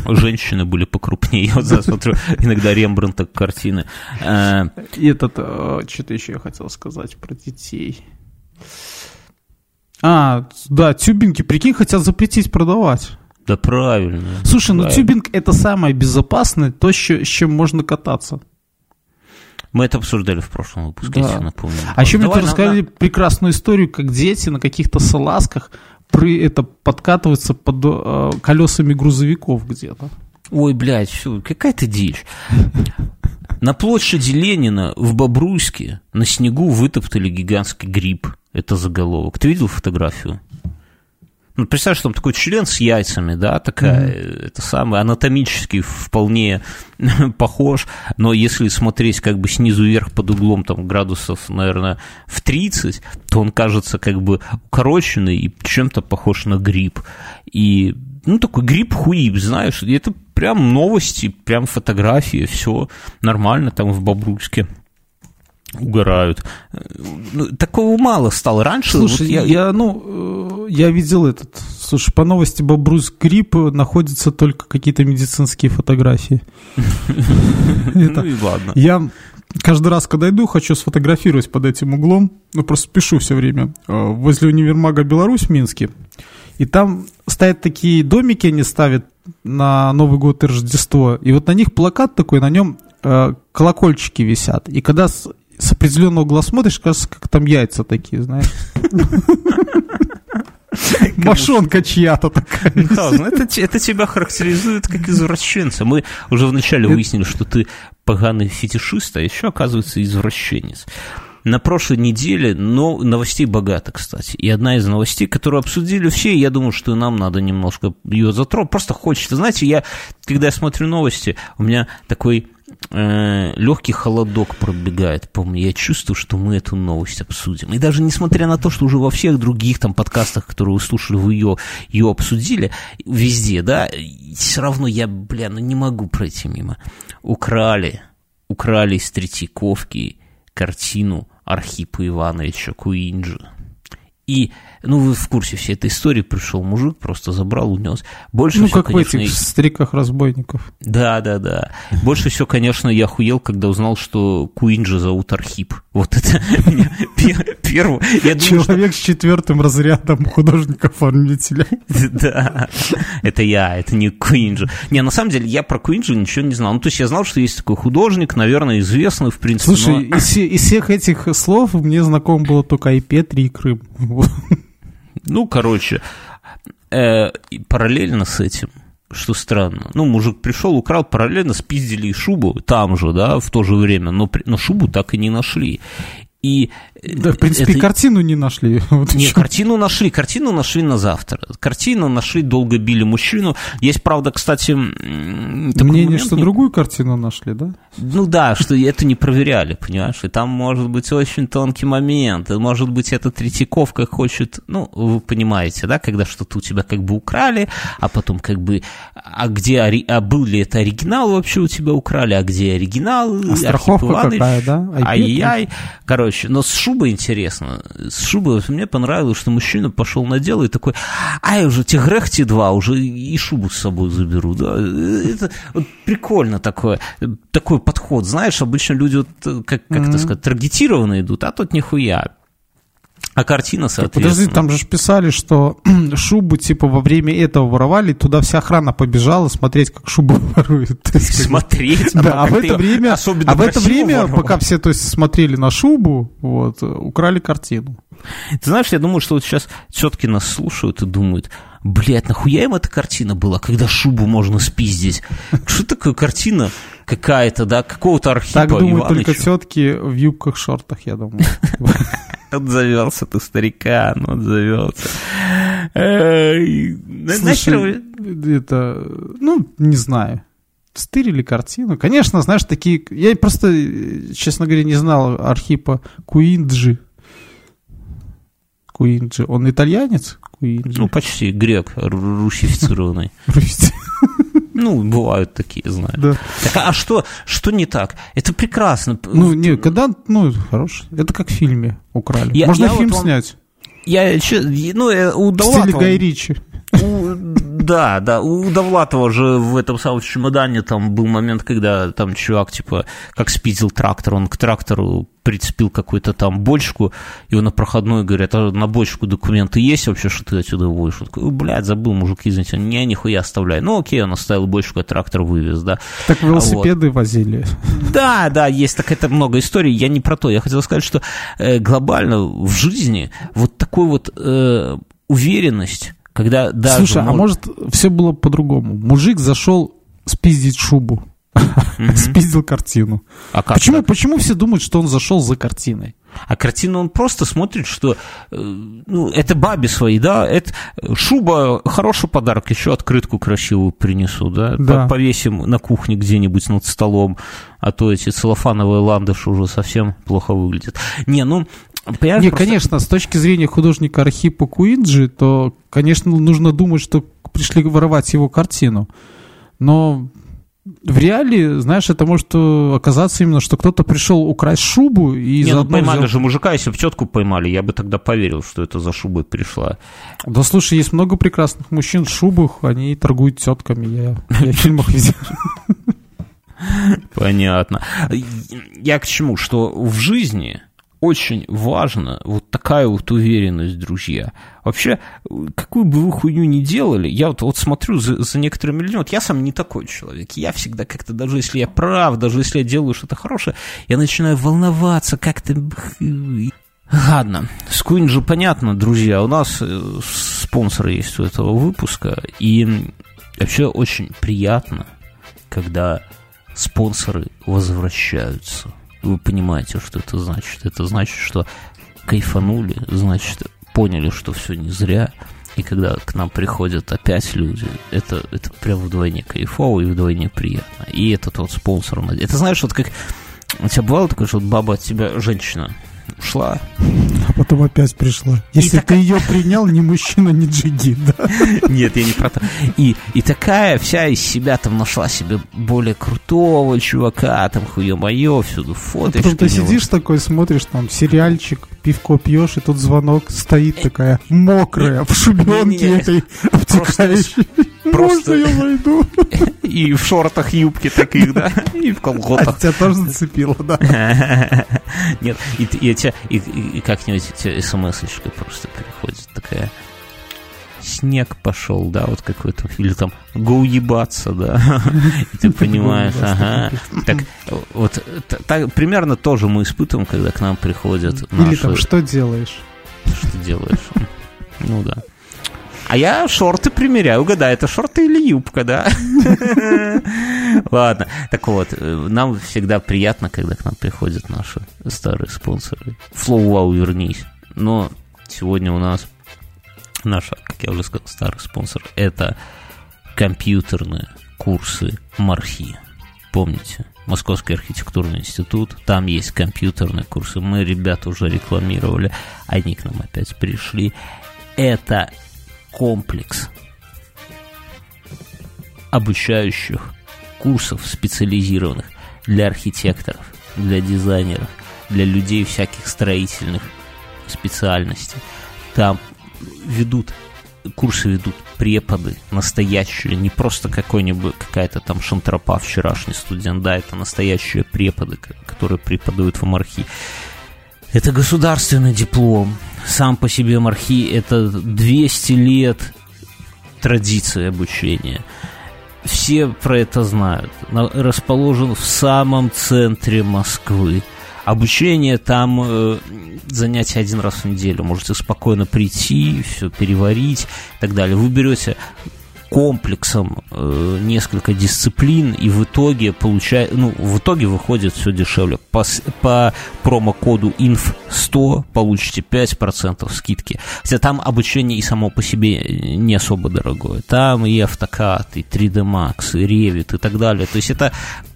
Женщины были покрупнее. Я вот смотрю иногда Рембрандта картины. Э, И этот, что-то еще я хотел сказать про детей. А, да, тюбинги, прикинь, хотят запретить продавать. Да правильно. Слушай, ну Правильно. тюбинг это самое безопасное, то, с чем можно кататься. Мы это обсуждали в прошлом выпуске, Да. если напомню. А еще мне тут на- рассказали прекрасную историю, как дети на каких-то салазках при это подкатываются под э, колесами грузовиков где-то. Ой, блядь, всё, какая-то дичь. На площади Ленина в Бобруйске на снегу вытоптали гигантский гриб. Это заголовок. Ты видел фотографию? Ну, представь, что там такой член с яйцами, да, такая, э, это самое, анатомически вполне похож, но если смотреть как бы снизу вверх под углом там градусов, наверное, в 30, то он кажется как бы укороченный и чем-то похож на гриб. И, ну, такой гриб-хуиб, знаешь, и это прям новости, прям фотографии, все нормально там в Бобруйске угорают. Ну, такого мало стало. Раньше Слушай, вот я, я, ну, э, я видел этот. Слушай, по новости Бобруйск грипп э, находятся только какие-то медицинские фотографии. Ну и ладно. Я каждый раз, когда иду, хочу сфотографировать под этим углом. Ну, просто пишу все время. Э, Возле универмага Беларусь в Минске. И там стоят такие домики, они ставят на Новый год и Рождество. И вот на них плакат такой, на нем э, колокольчики висят. И когда с, с определенного угла смотришь, кажется, как там яйца такие, знаешь. Мошонка чья-то такая. Ну это, это тебя характеризует как извращенца. Мы уже вначале выяснили, что ты поганый фетишист, а еще, оказывается, извращенец. На прошлой неделе но новостей богато, кстати. И одна из новостей, которую обсудили все, я думаю, что нам надо немножко ее затронуть. Просто хочется. Знаете, я, когда я смотрю новости, у меня такой легкий холодок пробегает по мне. Я чувствую, что мы эту новость обсудим. И даже несмотря на то, что уже во всех других там подкастах, которые вы слушали, вы ее, ее обсудили, везде, да, все равно я, бля, ну не могу пройти мимо. Украли, украли из Третьяковки картину Архипа Ивановича Куинджи. И, ну, вы в курсе всей этой истории, пришел мужик, просто забрал, унес. Больше ну, всего, как конечно, в этих и- стариках-разбойников. Да, да, да. Больше всего, конечно, я охуел, когда узнал, что Куинджи зовут Архип. Вот это меня пе- первое. Человек с четвертым разрядом художника-оформителя. Да, это я, это не Куинджи. Не, на самом деле, я про Куинджи ничего не знал. Ну, то есть я знал, что есть такой художник, наверное, известный, в принципе. Слушай, из, все- из всех этих слов мне знаком было только и Петри, и Крым. Ну, короче, э, параллельно с этим, что странно, ну, мужик пришел, украл, параллельно спиздили и шубу там же, да, в то же время, но, но шубу так и не нашли. И э, Да, в принципе, и это- картину не нашли. Вот Не, ещё. картину нашли, картину нашли на завтра. Картину нашли, долго били мужчину. Есть, правда, кстати, Мнение, момент, что не- другую картину нашли, да? Ну да, что это не проверяли, понимаешь? И там может быть очень тонкий момент. И, Может быть, эта Третьяковка хочет, ну, вы понимаете, да, когда что-то у тебя как бы украли, а потом как бы, а где, а был ли это оригинал вообще у тебя украли, а где оригинал? А страховка Иванович? какая, да? А Ай-яй. Короче, но с шубой интересно. С шубой мне понравилось, что мужчина пошел на дело и такой, ай, уже те грехти два, уже и шубу с собой заберу. Да? Это вот прикольно такое, такой подход. Знаешь, обычно люди, вот, э, как, как это Мгм. сказать, таргетированно идут, а тут нихуя. А картина, соответственно... Подожди, там же писали, что шубу, типа, во время этого воровали, туда вся охрана побежала смотреть, как шубу воруют. Смотреть. Да, а в как-то это время, особенно а в это время, воровали. пока все, то есть, смотрели на шубу, вот, украли картину. Ты знаешь, я думаю, что вот сейчас тетки нас слушают и думают, блядь, нахуя им эта картина была, когда шубу можно спиздить? Что такое картина какая-то, да, какого-то Архипа Так думают только Иваныча? тетки в юбках, шортах, я думаю. Отзовется ты, старикан, отзовется. Эй, на- Слушай, это, ну, не знаю. Стырили картину. Конечно, знаешь, такие... Я просто, честно говоря, не знал Архипа Куинджи. Куинджи. Он итальянец? Куинджи. Ну, почти грек, ру- русифицированный. Ну, бывают такие, знаю. Да. Так, а что, что не так? Это прекрасно. Ну, не, когда, ну, хорош. Это как в фильме украли. Я- Можно я вот фильм вам- снять. Я, че- ну, э, у В стиле Довлатова- Гай Ричи. У- да, да, у Довлатова же в этом самом чемодане там был момент, когда там чувак, типа, как спиздил трактор, он к трактору прицепил какую-то там бочку, и он на проходной говорит, а на бочку документы есть вообще, что ты отсюда водишь? Он такой, «Ой, блядь, забыл, мужик, извините, не, нихуя оставляй. Ну, окей, он оставил бочку, а трактор вывез, да. Так велосипеды возили. Да, да, есть так это много историй. Я не про то. Я хотел сказать, что э, глобально в жизни вот такой вот э, уверенность, когда даже... Слушай, а мож- может все было по-другому? Мужик зашел спиздить шубу, спиздил картину. А как Почему, почему все думают, что он зашел за картиной? А картину он просто смотрит, что э, ну, это бабе свои, да, это шуба, хороший подарок, еще открытку красивую принесу, да, Да. По- повесим на кухне где-нибудь над столом, а то эти целлофановые ландыши уже совсем плохо выглядят. Не, ну, понимаешь, Не, просто- конечно, с точки зрения художника Архипа Куинджи, то, конечно, нужно думать, что пришли воровать его картину. Но в реале, знаешь, это может э, оказаться именно, что кто-то пришел украсть шубу и Не, ну заодно поймали взял- же мужика, если бы тетку поймали, я бы тогда поверил, что это за шубой пришла. Да слушай, есть много прекрасных мужчин в шубах, они торгуют тетками, я, я в фильмах видел. Понятно. Я к чему? Что в жизни очень важна вот такая вот уверенность, друзья. Вообще, какую бы вы хуйню ни делали, я вот, вот смотрю за, за некоторыми людьми, вот я сам не такой человек, я всегда как-то, даже если я прав, даже если я делаю что-то хорошее, я начинаю волноваться как-то... Ладно, с Куинджи понятно, друзья, у нас э, спонсоры есть у этого выпуска, и вообще очень приятно, когда спонсоры возвращаются. Вы понимаете, что это значит? Это значит, что кайфанули, значит, поняли, что все не зря. И когда к нам приходят опять люди, это, это прям вдвойне кайфово и вдвойне приятно. И это тот спонсор. Это знаешь, вот как у тебя бывало такое, что вот баба от тебя, женщина, ушла, потом опять пришла. Если ты ее принял, ни мужчина, ни джигит, да? Нет, я не про то. И, и такая вся из себя там нашла себе более крутого чувака, там хуе-мое, всюду фото. Потом ты сидишь такой, смотришь там сериальчик, пивко пьешь, и тут звонок стоит такая мокрая, в шубенке этой обтекающей. Можно я войду? И в шортах юбки таких, да? И в колготах. А тебя тоже зацепило, да? Нет, и, и, и, и, как-нибудь смс-очка просто приходит такая снег пошел, да, вот какой-то, или там го уебаться, да, и ты понимаешь, ага. Так, вот так, примерно тоже мы испытываем, когда к нам приходят Или там, что делаешь? Что делаешь? Ну да. А я шорты примеряю, угадай, это шорты или юбка, да? Ладно, так вот, э, нам всегда приятно, когда к нам приходят наши старые спонсоры. Flow Wow, вернись. Но сегодня у нас наш, как я уже сказал, старый спонсор, это компьютерные курсы Мархи. Помните? Московский архитектурный институт, там есть компьютерные курсы. Мы ребята уже рекламировали, они к нам опять пришли. Это комплекс обучающих курсов специализированных для архитекторов, для дизайнеров, для людей всяких строительных специальностей. Там ведут курсы ведут преподы настоящие, не просто какой-нибудь какая-то там шантропа вчерашний студент, да, это настоящие преподы, которые преподают в Мархи. Это государственный диплом. Сам по себе Мархи это 200 лет традиции обучения. Все про это знают. Расположен в самом центре Москвы. Обучение там э, занятия один раз в неделю. Можете спокойно прийти, все переварить и так далее. Вы берете комплексом э, несколько дисциплин, и в итоге получает, ну, в итоге выходит все дешевле. По, по промокоду INF100 получите 5% скидки. Хотя там обучение и само по себе не особо дорогое. Там и AutoCAD, и 3D Max, и Revit, и так далее. То есть это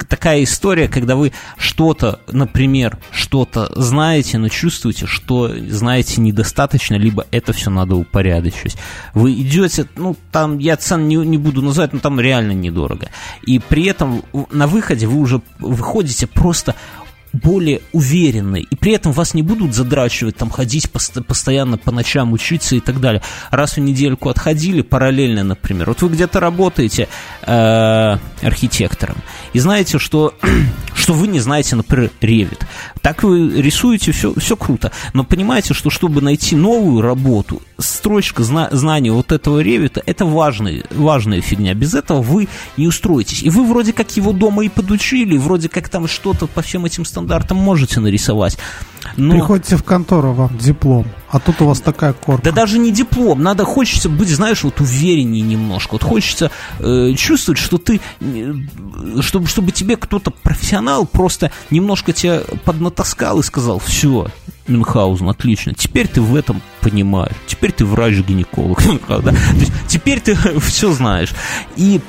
такая история, когда вы что-то, например, что-то знаете, но чувствуете, что знаете недостаточно, либо это все надо упорядочить. Вы идете, ну, там, я цен не, не буду называть, но там реально недорого. И при этом на выходе вы уже выходите просто более уверенный, и при этом вас не будут задрачивать, там, ходить пост- постоянно по ночам, учиться и так далее. Раз в недельку отходили, параллельно, например. Вот вы где-то работаете э- архитектором, и знаете, что, что вы не знаете, например, Revit. Так вы рисуете, все, все круто. Но понимаете, что чтобы найти новую работу, строчка зна- знания вот этого Revit, это важная, важная фигня. Без этого вы не устроитесь. И вы вроде как его дома и подучили, вроде как там что-то по всем этим стандартам можете нарисовать. Но... Приходите в контору, вам диплом, а тут у вас такая корка. Да даже не диплом, надо, хочется быть, знаешь, вот увереннее немножко. Вот хочется э, чувствовать, что ты, э, чтобы, чтобы тебе кто-то профессионал просто немножко тебя поднатаскал и сказал, все, Мюнхгаузен, отлично. Теперь ты в этом понимаешь. Теперь ты врач-гинеколог. Теперь ты все знаешь. И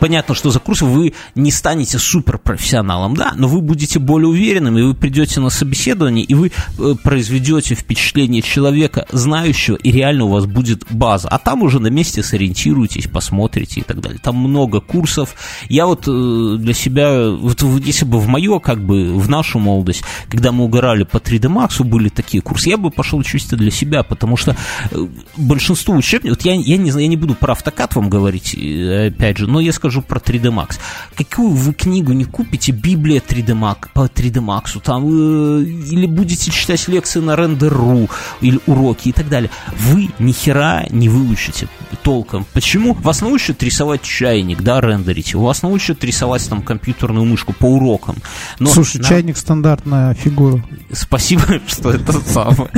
Понятно, что за курс вы не станете суперпрофессионалом, да, но вы будете более уверенным, и вы придете на собеседование, и вы э, произведете впечатление человека, знающего, и реально у вас будет база. А там уже на месте сориентируетесь, посмотрите и так далее. Там много курсов. Я вот э, для себя, вот если бы в мое, как бы, в нашу молодость, когда мы угорали по 3D Max, были такие курсы, я бы пошел чисто для себя, потому что э, большинство учебников, вот я, я, не, я не буду про автокад вам говорить, опять же, но если скажу про 3D Max. Какую вы книгу не купите, Библия 3D Max, по 3D Max, там, э, или будете читать лекции на Render.ru, или уроки и так далее, вы ни хера не выучите толком. Почему? Вас научат рисовать чайник, да, рендерить, вас научат рисовать там компьютерную мышку по урокам. Но Слушай, на... чайник стандартная фигура. Спасибо, что это самое.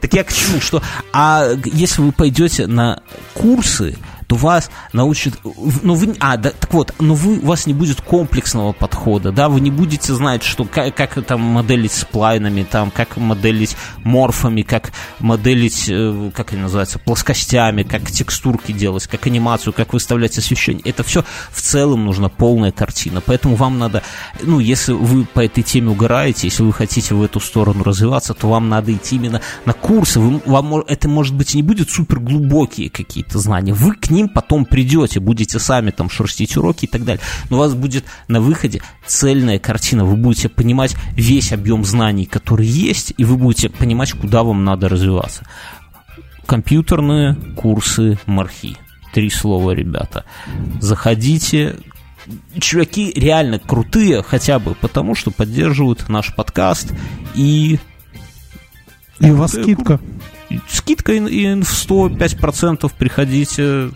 Так я к чему, что, а если вы пойдете на курсы, то вас научат, ну вы, а, да, так вот, но вы, у вас не будет комплексного подхода, да, вы не будете знать, что, как, как там моделить сплайнами, там, как моделить морфами, как моделить, э, как они называются, плоскостями, как текстурки делать, как анимацию, как выставлять освещение. Это все в целом нужна полная картина, поэтому вам надо, ну, если вы по этой теме угораете, если вы хотите в эту сторону развиваться, то вам надо идти именно на курсы, вы, вам, это, может быть, не будет супер глубокие какие-то знания, вы к ним потом придете, будете сами там шерстить уроки и так далее, но у вас будет на выходе цельная картина, вы будете понимать весь объем знаний, который есть, и вы будете понимать, куда вам надо развиваться. Компьютерные курсы Мархи. Три слова, ребята. Заходите, чуваки реально крутые, хотя бы потому, что поддерживают наш подкаст и... И у вас скидка. Скидка и в 105% приходите,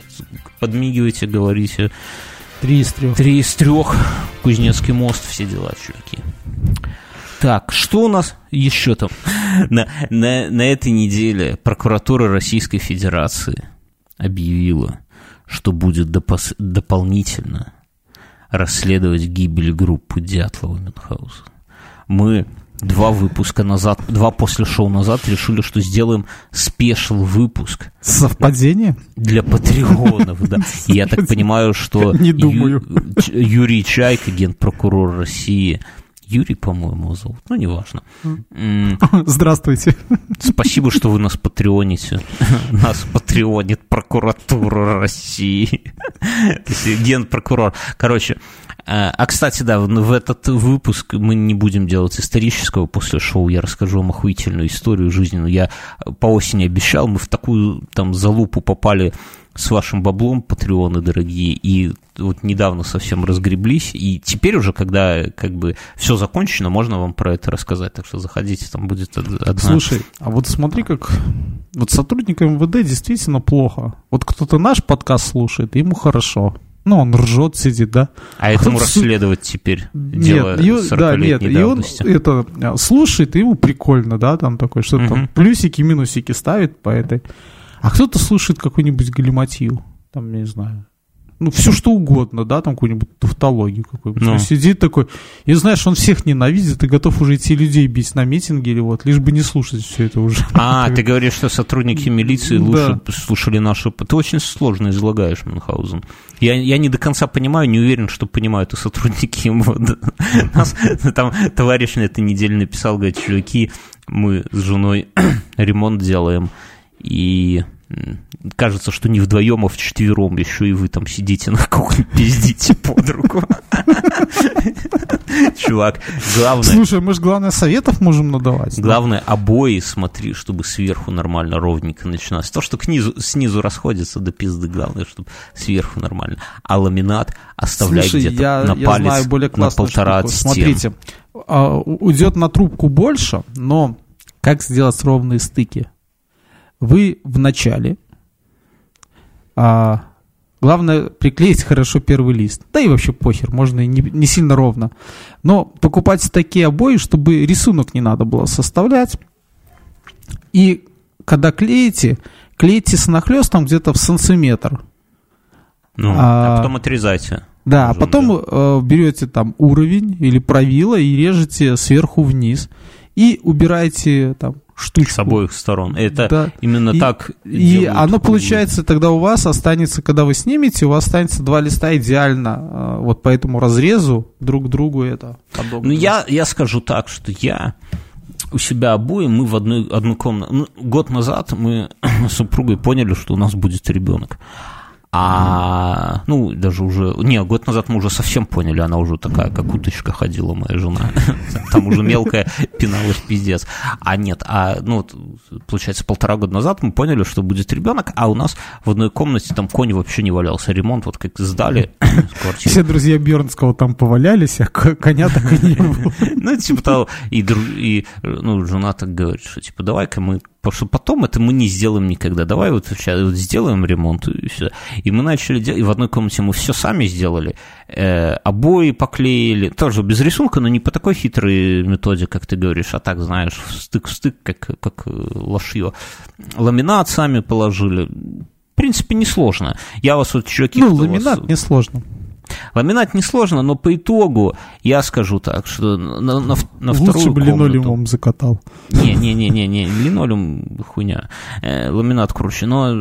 подмигивайте, говорите. Три из трех. Три из трех. Кузнецкий мост, все дела, чуваки. Так, что у нас еще там? На, на, на этой неделе прокуратура Российской Федерации объявила, что будет допос, дополнительно расследовать гибель группы Дятлова Мюнхгаузен. Мы два выпуска назад, два после шоу назад решили, что сделаем спешл выпуск. Совпадение? Для патреонов, да. Я так понимаю, что Не думаю. Юрий Чайка, генпрокурор России, Юрий, по-моему, его зовут, ну, неважно. Здравствуйте. Спасибо, что вы нас патреоните. Нас патреонит прокуратура России. Генпрокурор. Короче, а, кстати, да, в этот выпуск мы не будем делать исторического после шоу. Я расскажу вам охуительную историю жизненную. Я по осени обещал, мы в такую там залупу попали с вашим баблом, патреоны дорогие, и вот недавно совсем разгреблись, и теперь уже, когда как бы все закончено, можно вам про это рассказать, так что заходите, там будет одна... Слушай, а вот смотри, как вот сотрудникам МВД действительно плохо. Вот кто-то наш подкаст слушает, ему хорошо. Ну, он ржет, сидит, да. А этому расследовать теперь дело нет, да, нет, и он это а, слушает, и ему прикольно, да, там такой, что-то угу. там плюсики, минусики ставит по этой. А кто-то слушает какой-нибудь галиматью, там, не знаю, ну, все что угодно, да, там какую-нибудь тавтологию какую-нибудь. Ну. Сидит такой, и знаешь, он всех ненавидит и готов уже идти людей бить на митинге или вот, лишь бы не слушать все это уже. А, ты говоришь, что сотрудники милиции лучше да. слушали нашу... Ты очень сложно излагаешь, Мюнхгаузен. Я, я не до конца понимаю, не уверен, что понимают и сотрудники МВД. Нас, там товарищ на этой неделе написал, говорит, чуваки, мы с женой ремонт делаем, и кажется, что не вдвоем, а в четвером еще и вы там сидите на кухне, пиздите под руку. Чувак, главное... Слушай, мы же, главное, советов можем надавать. Главное, обои смотри, чтобы сверху нормально, ровненько начиналось. То, что книзу, снизу расходится до пизды, главное, чтобы сверху нормально. А ламинат оставляй где-то на палец, на полтора от стен. Смотрите, а, уйдет на трубку больше, но как сделать ровные стыки? Вы в начале, а, главное приклеить хорошо первый лист. Да и вообще похер, можно и не, не сильно ровно. Но покупать такие обои, чтобы рисунок не надо было составлять. И когда клеите, клейте с нахлестом где-то в сантиметр. Ну, а, а потом отрезайте. Да, а потом да. Э, берете там уровень или правило и режете сверху вниз. И убираете там штучку. С обоих сторон. Это да. именно и, так И оно получается, тогда у вас останется, когда вы снимете, у вас останется два листа идеально э, вот по этому разрезу друг к другу это подобно. Ну, я, я скажу так, что я у себя обои, мы в одной, одну комнату... Ну, год назад мы с супругой поняли, что у нас будет ребенок. А, ну, даже уже, не, год назад мы уже совсем поняли, она уже такая, как уточка ходила, моя жена. Там уже мелкая пиналась пиздец. А нет, а, ну, получается, полтора года назад мы поняли, что будет ребенок, а у нас в одной комнате там конь вообще не валялся. Ремонт вот как сдали Все друзья Бернского там повалялись, а коня так и не было. Ну, типа того, и, ну, жена так говорит, что, типа, давай-ка мы Потому что потом это мы не сделаем никогда. Давай вот сейчас вот сделаем ремонт и все. И мы начали делать, и в одной комнате мы все сами сделали. Э, обои поклеили, тоже без рисунка, но не по такой хитрой методе, как ты говоришь, а так, знаешь, стык в стык, как, как э, лошье. Ламинат сами положили. В принципе, несложно. Я вас вот, чуваки... Ну, кто вас- ламинат несложно. Ламинат несложно, но по итогу я скажу так, что на, на, на вторую Лучше бы комнату- линолеумом закатал. Не-не-не-не, линолеум хуйня. Э, ламинат круче, но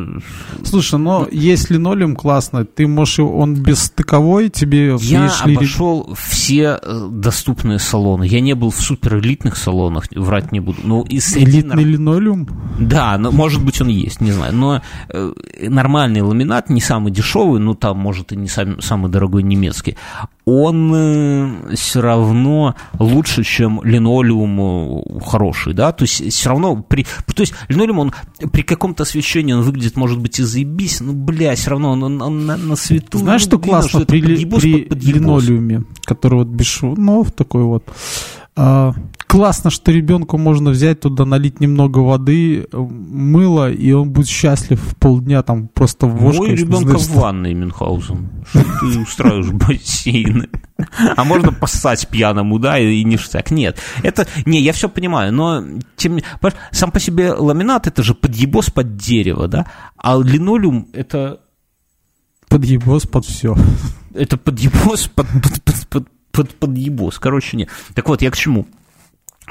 Слушай, но есть линолеум классно, ты можешь, он бесстыковой, тебе я видишь ли, обошел все э, доступные салоны. Я не был в супер элитных салонах, врать не буду. Но из элитный линолеум. Да, но, может быть, он есть, не знаю. Но э, нормальный ламинат, не самый дешевый, ну там, может, и не сам- самый дорогой немецкий, он все равно лучше, чем линолеум э, хороший, да, то есть все равно при, то есть линолеум, он при каком-то освещении он выглядит, может быть, и заебись, но, бля, все равно он, он- он на, на свету. Знаешь, ну, что видно, классно это при, подъебос при под линолеуме, который вот без швов такой вот. А, классно, что ребенку можно взять туда, налить немного воды, мыло, и он будет счастлив полдня там просто в Мой ребенка в ванной, Мюнхгаузен. Что ты устраиваешь бассейны? А можно поссать пьяному, да, и, ништяк. Нет, это... Не, я все понимаю, но тем Сам по себе ламинат, это же подъебос под дерево, да? А линолеум, это... Подъебос под все. Это подъебос под, под, под, под, под, подъебос. Короче, нет. Так вот, я к чему?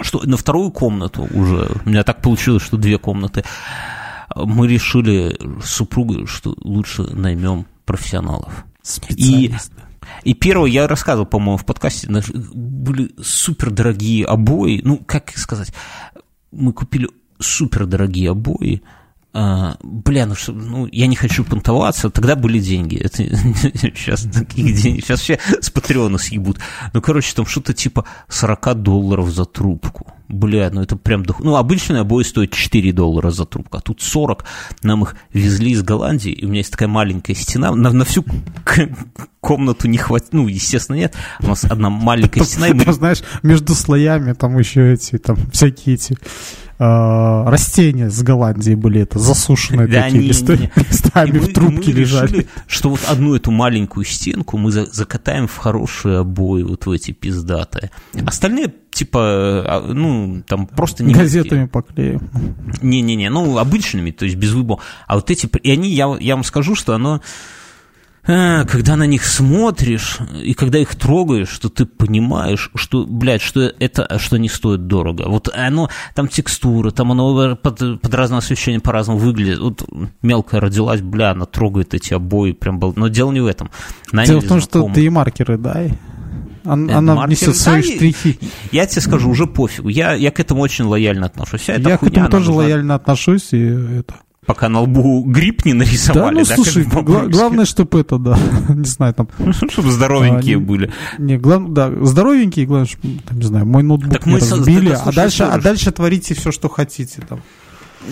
Что на вторую комнату уже, у меня так получилось, что две комнаты, мы решили с супругой, что лучше наймем профессионалов. Специалист. И первое, я рассказывал, по-моему, в подкасте, были супердорогие обои. Ну, как сказать, мы купили супердорогие обои. А, бля, ну что, ну, я не хочу понтоваться, тогда были деньги. Это, сейчас таких денег, сейчас все с Патреона съебут. Ну, короче, там что-то типа 40 долларов за трубку. Бля, ну это прям... дох- Ну, обычные обои стоят 4 доллара за трубку, а тут 40. Нам их везли из Голландии, и у меня есть такая маленькая стена, на, на всю комнату не хватит, ну, естественно, нет. У нас одна маленькая стена, и мы знаешь, между слоями там еще эти, там, всякие эти растения с Голландии были, это засушенные Да, такие не, листы- не. листами И мы- в трубке мы лежали. решили, что вот одну эту маленькую стенку мы за- закатаем в хорошие обои, вот в эти пиздатые. Остальные, типа, а, ну, там просто не Газетами поклеим. Не-не-не, ну, обычными, то есть без выбора. А вот эти, и они, я, я вам скажу, что оно, э, когда на них смотришь, и когда их трогаешь, что ты понимаешь, что, блядь, что это, что не стоит дорого. Вот оно, там текстура, там оно под, под разное освещение по-разному выглядит. Вот мелкая родилась, бля, она трогает эти обои, прям, бол- но дело не в этом. Наняли Дело в том, что знакомых. ты и маркеры дай. Он- Э, Она маркеры внесет свои дай. штрихи. Я тебе скажу, уже пофигу. Я, я к этому очень лояльно отношусь. Вся эта Я к хуйня, этому она тоже лояльно отношусь. И это. Пока на лбу грипп не Да, нарисовали. ну как слушай, гла- главное, чтобы это, да, не знаю, там, чтобы здоровенькие А, были. не, глав- да, здоровенькие, главное, чтоб, там, не знаю, мой ноутбук Так не мы разбили, а дальше, а дальше творите все, что хотите, там.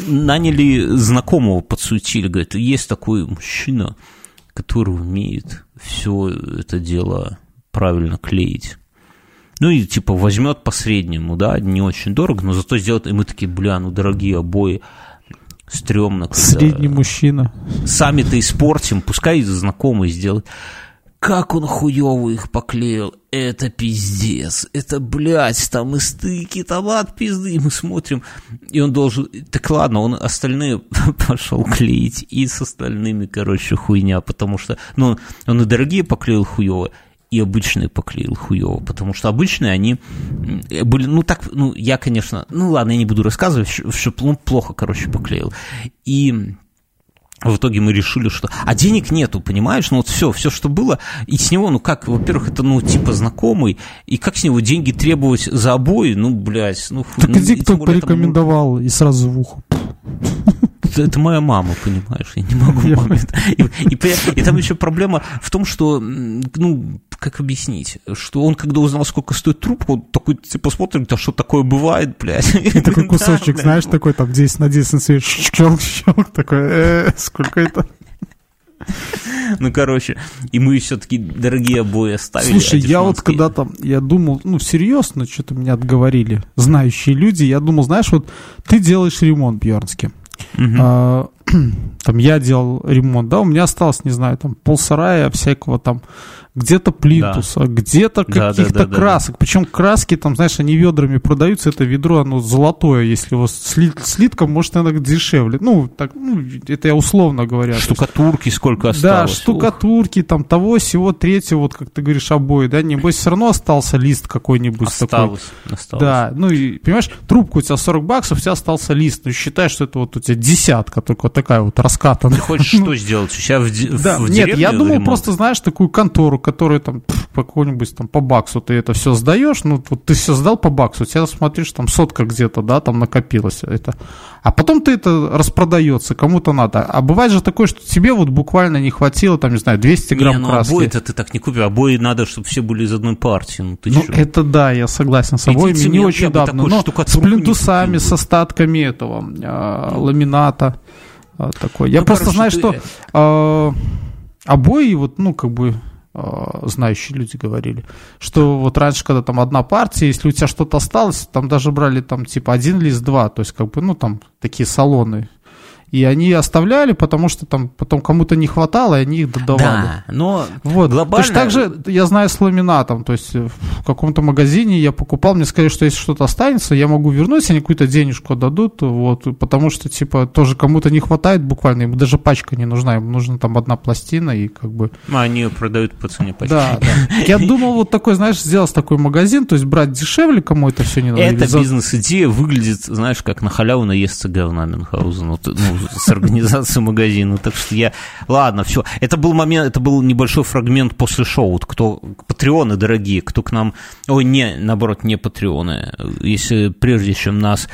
Наняли знакомого, подсуетили, говорит, есть такой мужчина, который умеет все это дело правильно клеить. Ну и типа возьмет по среднему, да, не очень дорого, но зато сделает, и мы такие, бля, ну дорогие обои, стрёмно. Средний мужчина. сами-то испортим, пускай знакомый сделает. Как он хуёво их поклеил, это пиздец, это, блядь, там и стыки, там от пизды, и мы смотрим, и он должен, так ладно, он остальные пошел клеить, и с остальными, короче, хуйня, потому что, ну, он и дорогие поклеил хуёво, и обычные поклеил хуёво, потому что обычные они были, ну так, ну я, конечно, ну ладно, я не буду рассказывать, что ну, плохо, короче, поклеил. И в итоге мы решили, что... А денег нету, понимаешь? Ну вот все, все, что было, и с него, ну как, во-первых, это, ну, типа знакомый, и как с него деньги требовать за обои, ну, блядь, ну... Так ну, иди, кто более там, порекомендовал, и сразу в ухо. это, моя мама, понимаешь, я не могу маме. И, и, поня- и там еще проблема в том, что, ну, как объяснить, что он, когда узнал, сколько стоит трубка, он такой, типа, смотрит, а что такое бывает, блядь. И такой Да, кусочек, блядь. знаешь, такой там 10 на 10 на свет, щелк, щелк, такой, э, сколько это? Ну, короче, и мы все-таки дорогие обои оставили. Слушай, я вот дешманские- когда-то, я думал, ну, всерьез, но что-то меня отговорили знающие люди, я думал, знаешь, вот ты делаешь ремонт, Бьернский, Mm-hmm. Uh. Там я делал ремонт, да, у меня осталось, не знаю, там полсарая всякого там где-то плинтуса, где-то Да, да, каких-то да, да, красок. Причем краски там, знаешь, они ведрами продаются, это ведро, оно золотое, если его слит, слитком, может, иногда дешевле. Ну, так, ну, это я условно говоря. Штукатурки сколько да, осталось. штукатурки, там того, всего, третьего, вот как ты говоришь, обои, да, небось, все равно остался лист какой-нибудь Ух, такой. Осталось, осталось. Да, ну и, понимаешь, трубка у тебя 40 баксов, у тебя остался лист. Ну, считай, что это вот у тебя десятка, только вот такая вот раскатанная. Ты хочешь что сделать? У себя в, Ну, Да, в нет, я думал ремонт? просто, знаешь, такую контору, которая там пф, по какому-нибудь там по баксу ты это все сдаешь, ну вот ты все сдал по баксу, тебя смотришь, там сотка где-то, да, там накопилось это. А потом ты это распродается, кому-то надо. А бывает же такое, что тебе вот буквально не хватило, там, не знаю, 200 грамм Не, ну краски. обои-то ты так не купишь. Обои надо, чтобы все были из одной партии. Ну ты Ну, это да, я согласен с собой. Идите, не очень давно. Но с плинтусами, купил с остатками этого а, ламината такой. Я Ну, просто короче, знаю, ты- что а, обои, вот, ну, как бы а, знающие люди говорили, что вот раньше, когда там одна партия, если у тебя что-то осталось, там даже брали там типа один лист, два, то есть как бы, ну, там такие салоны. И они оставляли, потому что там потом кому-то не хватало, и они их додавали. Да, но Вот. глобально... Точно так же я знаю с ламинатом. То есть в каком-то магазине я покупал, мне сказали, что если что-то останется, я могу вернуть, они какую-то денежку дадут, вот, потому что, типа, тоже кому-то не хватает буквально, ему даже пачка не нужна, ему нужна там одна пластина и как бы... А, Они ее продают по цене почти. Да, да. Я думал, вот такой, знаешь, сделать такой магазин, то есть брать дешевле, кому это все не надо. Эта бизнес-идея выглядит, знаешь, как на халяву наесться говна Мюнхгаузен, ну, с организацией магазина. Так что я... Ладно, все. Это был момент, это был небольшой фрагмент после шоу. Вот кто... Патреоны дорогие, кто к нам... Ой, не, наоборот, не патреоны. Если прежде чем нас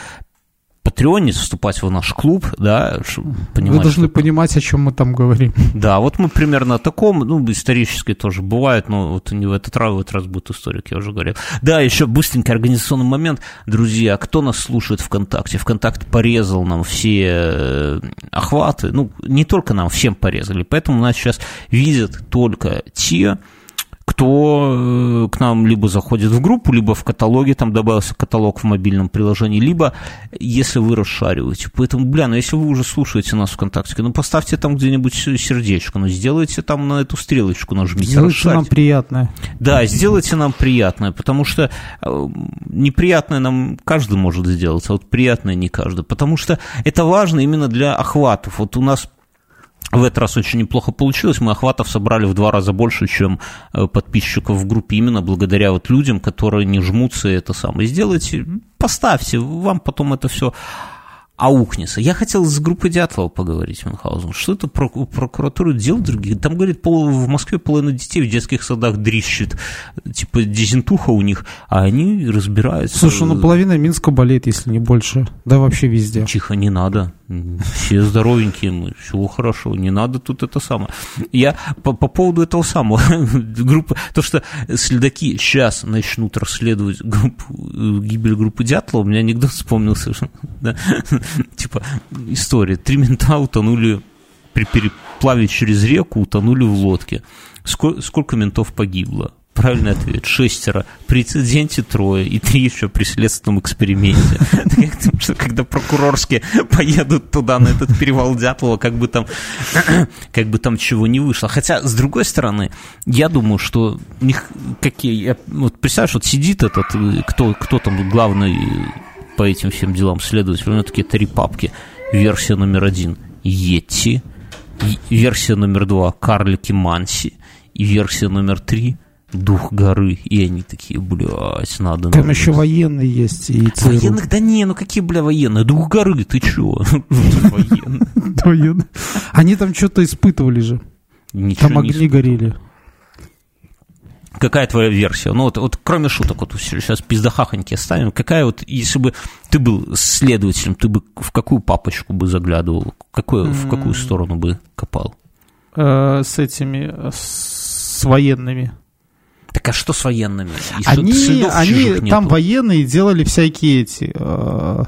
патреонить, вступать в наш клуб, да, чтоб Вы понимать, должны что- понимать, о чем мы там говорим. Да, вот мы примерно о таком, ну, исторически тоже бывает, но вот не в этот раз, в этот раз будет историк, я уже говорил. Да, еще быстренький организационный момент. Друзья, кто нас слушает ВКонтакте? ВКонтакте порезал нам все э, охваты, ну, не только нам, всем порезали, поэтому нас сейчас видят только те, кто э, к нам либо заходит в группу, либо в каталоге, там добавился каталог в мобильном приложении, либо если вы расшариваете. Поэтому, бля, ну если вы уже слушаете нас ВКонтакте, ну поставьте там где-нибудь сердечко, ну сделайте там на эту стрелочку, нажмите, Сделайте нам расшарьте. приятное. Да, сделайте нам приятное, потому что э, неприятное нам каждый может сделать, а вот приятное не каждый. Потому что это важно именно для охватов. Вот у нас в этот раз очень неплохо получилось. Мы охватов собрали в два раза больше, чем э, подписчиков в группе, именно благодаря вот людям, которые не жмутся и это самое. Сделайте, поставьте, вам потом это все аукнется. Я хотел с группой Дятлова поговорить, Мюнхгаузен. Что это про прокуратуру дел других? Там, говорит, пол, в Москве половина детей в детских садах дрищет. Типа дизентуха у них, а они разбираются. Слушай, ну половина Минска болеет, если не больше. Да вообще везде. Тихо, не надо. Все здоровенькие мы, все хорошо, не надо тут это самое. Я по, по поводу этого самого группы, то, что следаки сейчас начнут расследовать группу, э, гибель группы Дятлова, у меня анекдот вспомнился, да, типа история. Три мента утонули при переплаве через реку, утонули в лодке. Сколько, сколько ментов погибло? Правильный ответ. Шестеро. При инциденте трое. И три еще при следственном эксперименте. Когда прокурорские поедут туда, на этот перевал Дятлова, как бы там, как бы там чего не вышло. Хотя, с другой стороны, я думаю, что них какие... Вот представляешь, вот сидит этот, э, кто, кто там главный по этим всем делам следователь, у него такие три папки. Версия номер один – Йети. И- Версия номер два – Карлики Манси. И версия номер три – Дух горы. И они такие, блядь, надо... Там надо. еще военные есть и ЦРУ. Военных, да не, ну какие, бля, военные? Дух горы, ты чё? Военные. Военные. Они там что-то испытывали же. Там огни горели. Какая твоя версия? Ну вот, вот кроме шуток, вот сейчас пиздахахоньки оставим. Какая вот, если бы ты был следователем, ты бы в какую папочку бы заглядывал? Какую, в какую сторону бы копал? Э, С этими, с военными. Так а что с военными? И Они, они там нету? военные делали всякие эти э,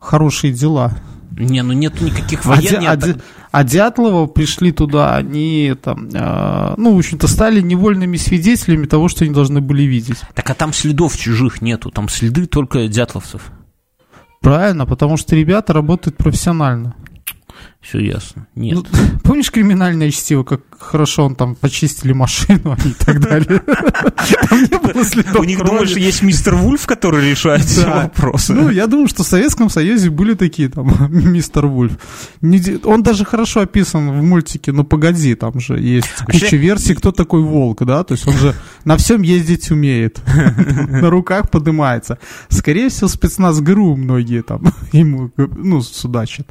хорошие дела. Не, ну нету никаких военных. а Дя- а Дятлова пришли туда, они там, э, ну, в общем-то, стали невольными свидетелями того, что они должны были видеть. Так а там следов чужих нету, там следы только дятловцев. Правильно, потому что ребята работают профессионально. Все ясно. Нет. Ну, помнишь криминальное чтиво, как хорошо он там почистили машину и так далее? У них, думаешь, есть мистер Вульф, который решает все вопросы? Ну, я думаю, что в Советском Союзе были такие, там, мистер Вульф. Он даже хорошо описан в мультике «Ну, погоди», там же есть Вообще- куча версий, кто такой волк, да, то есть он же на всем ездить умеет, на руках поднимается. Скорее всего, спецназ ГРУ многие там ему, ну, судачат.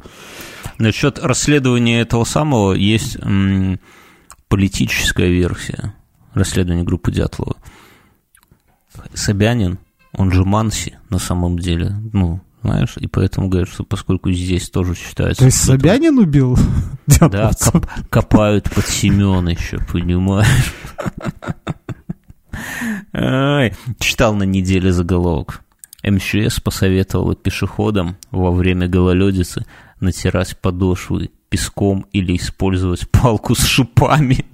Насчет расследования этого самого есть м, политическая версия расследования группы Дятлова. Собянин, он же Манси на самом деле, ну, знаешь, и поэтому говорят, что поскольку здесь тоже считается... То есть это- Собянин убил Да, коп- копают под Семёныча, понимаешь? Ай, читал на неделе заголовок. МЧС посоветовала пешеходам во время гололедицы натирать подошвы песком или использовать палку с шипами.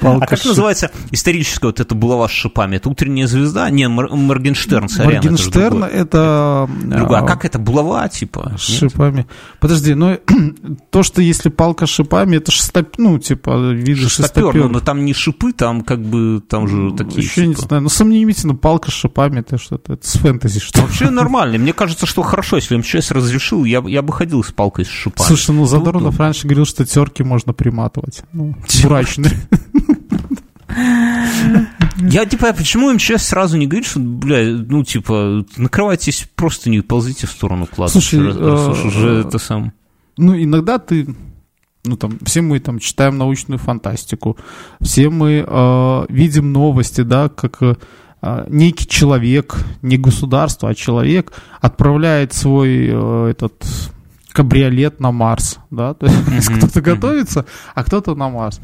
Палка А как называется историческая вот эта булава с шипами? Это утренняя звезда? Не, Мор- Моргенштерн, сорян. это Моргенштерн это... А а, как это? Булава, типа? С шипами. Подожди, ну то, что если палка с шипами, это шестоп... ну, типа, виды Шестопер, шестопер. но там не шипы, там как бы, там же такие... Еще не типа. знаю, ну сомнительно, палка с шипами, это что-то, это с фэнтези что Вообще нормально. Мне кажется, что хорошо, если МЧС разрешил, я, бы- я бы ходил с палкой с шипами. Слушай, ну Задорнов раньше говорил, что терки можно приматывать. Ну, дурачный. Я типа, а почему МЧС сразу не говорит, что, бля, ну, типа, накрывайтесь просто не ползите в сторону кладбища. Слушай, раз- раз уж э, уже это сам... Ну, иногда ты, ну, там, все мы там читаем научную фантастику, все мы э, видим новости, да, как э, некий человек, не государство, а человек отправляет свой э, этот кабриолет на Марс, да, то есть кто-то готовится, а кто-то на Марс.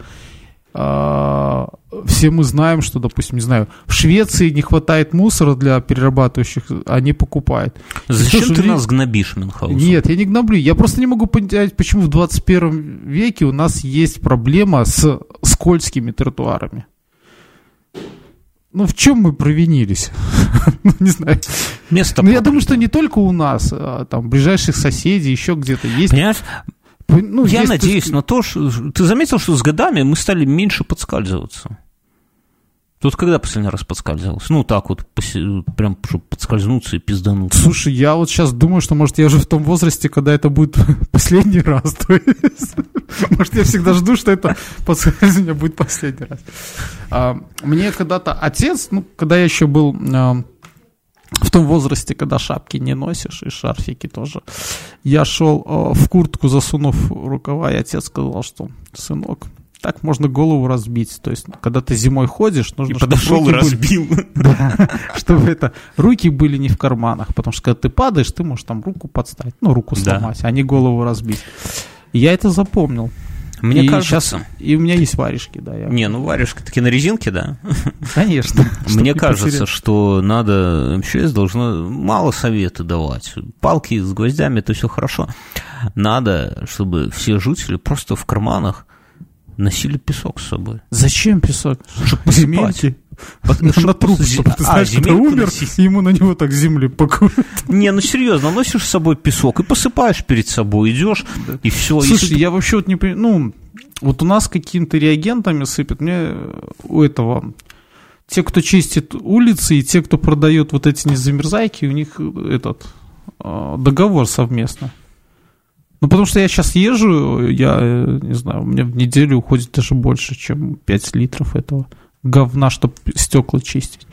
А, Все мы знаем, что, допустим, не знаю, в Швеции не хватает мусора для перерабатывающих, они покупают. Зачем Слушай, ты нас гнобишь, Мюнхгаузен? Нет, я не гноблю. Я просто не могу понять, почему в 21 веке у нас есть проблема с скользкими тротуарами. Ну, в чем мы провинились? Ну, не знаю. Место Ну, я думаю, что не только у нас, а там, ближайших соседей, еще где-то есть. Понимаешь, Ну, я надеюсь так на то, что... Ты заметил, что с годами мы стали меньше подскальзываться? Тут когда последний раз подскальзывался? Ну, так вот, посе- прям, чтобы подскользнуться и пиздануться. Слушай, я вот сейчас думаю, что, может, я уже в том возрасте, когда это будет последний раз. Может, я всегда жду, что это подскользывание будет последний раз. А, Мне когда-то отец, ну, когда я еще был а, в том возрасте, когда шапки не носишь и шарфики тоже, я шел а, в куртку, засунув рукава, и отец сказал, что, сынок, так можно голову разбить. То есть, когда ты зимой ходишь, нужно, И чтобы подошел и были- разбил. да, чтобы это руки были не в карманах, потому что когда ты падаешь, ты можешь там руку подставить, ну руку Да. сломать, а не голову разбить. И я это запомнил. Мне и кажется... щас- и у меня есть варежки, да. Я, Не, ну варежка таки на резинке, да? конечно. Мне не кажется, что надо, МЧС должно мало советы давать. Палки с гвоздями, это все хорошо. Надо, чтобы все жители просто в карманах носили песок с собой. Зачем песок? Чтобы посыпать. Под- На труп, чтобы ты А, знаешь, умер, ему на него так земли пакуют. Не, ну серьезно, носишь с собой песок и посыпаешь перед собой, идешь, и все. Слушай, я вообще вот не понимаю, ну, вот у нас какими-то реагентами сыпят, мне у этого, те, кто чистит улицы, и те, кто продает вот эти незамерзайки, у них этот э, договор совместно. Ну, потому что я сейчас езжу, я, э, не знаю, у меня в неделю уходит даже больше, чем 5 литров этого говна, чтобы стекла чистить.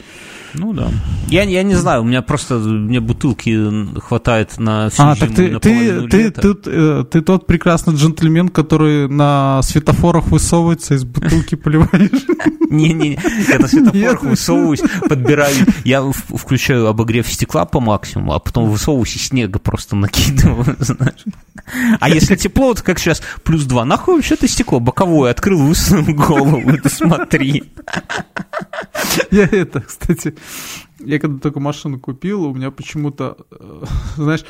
Ну да. Я, я не знаю, у меня просто мне бутылки хватает на всю А, зиму так ты, на ты, ты, лета. ты, э, ты тот прекрасный джентльмен, который на светофорах высовывается, из бутылки поливаешь. Не-не, я на светофорах высовываюсь, подбираю, я включаю обогрев стекла по максимуму, а потом высовываюсь и снега просто накидываю, знаешь. А если тепло, то как сейчас, плюс два, нахуй вообще ты стекло боковое открыл, высунул голову, ты смотри. Я это, кстати, я когда только машину купил, у меня почему-то, э, знаешь,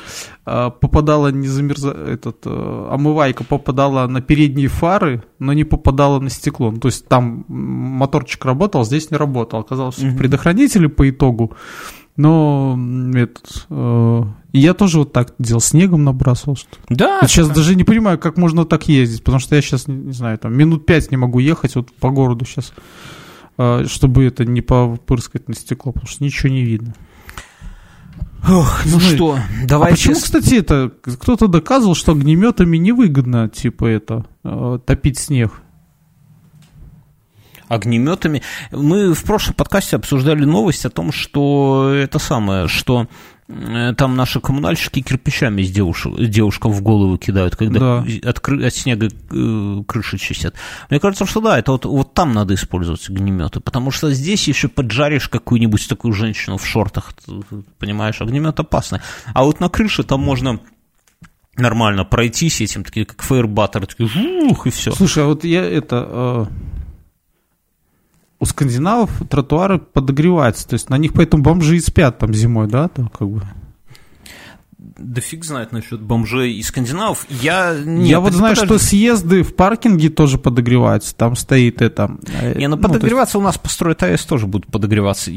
э, попадала не замерза... этот, э, омывайка попадала на передние фары, но не попадала на стекло. Ну, то есть там моторчик работал, здесь не работал. Оказалось, что в предохранителе по итогу Но этот, э, я тоже вот так делал, снегом набрасывал. Что Да, вот сейчас даже не понимаю, как можно так ездить, потому что я сейчас, не, не знаю, там минут пять не могу ехать вот по городу сейчас, чтобы это не попырскать на стекло, потому что ничего не видно. Ох, ну Слушай, что, А давайте... почему, кстати, это кто-то доказывал, что огнеметами невыгодно, типа это, э, топить снег? огнеметами. Мы в прошлом подкасте обсуждали новость о том, что это самое, что там наши коммунальщики кирпичами с девушек, девушкам в голову кидают, когда Да. от, кры- от снега э, крыши чистят. Мне кажется, что да, это вот, вот там надо использовать огнеметы, потому что здесь еще поджаришь какую-нибудь такую женщину в шортах, понимаешь, огнемет опасный. А вот на крыше там можно нормально пройтись этим, такие как фейербаттер, такие жух, и все. Слушай, а вот я это... э, у скандинавов тротуары подогреваются, то есть на них поэтому бомжи и спят там зимой, да, там как бы. Да фиг знает насчет бомжей и скандинавов. Я, не, я вот знаю, подожди. что съезды в паркинге тоже подогреваются, там стоит это... Не, ну ну, то есть- подогреваться у нас построят АЭС тоже будут подогреваться. И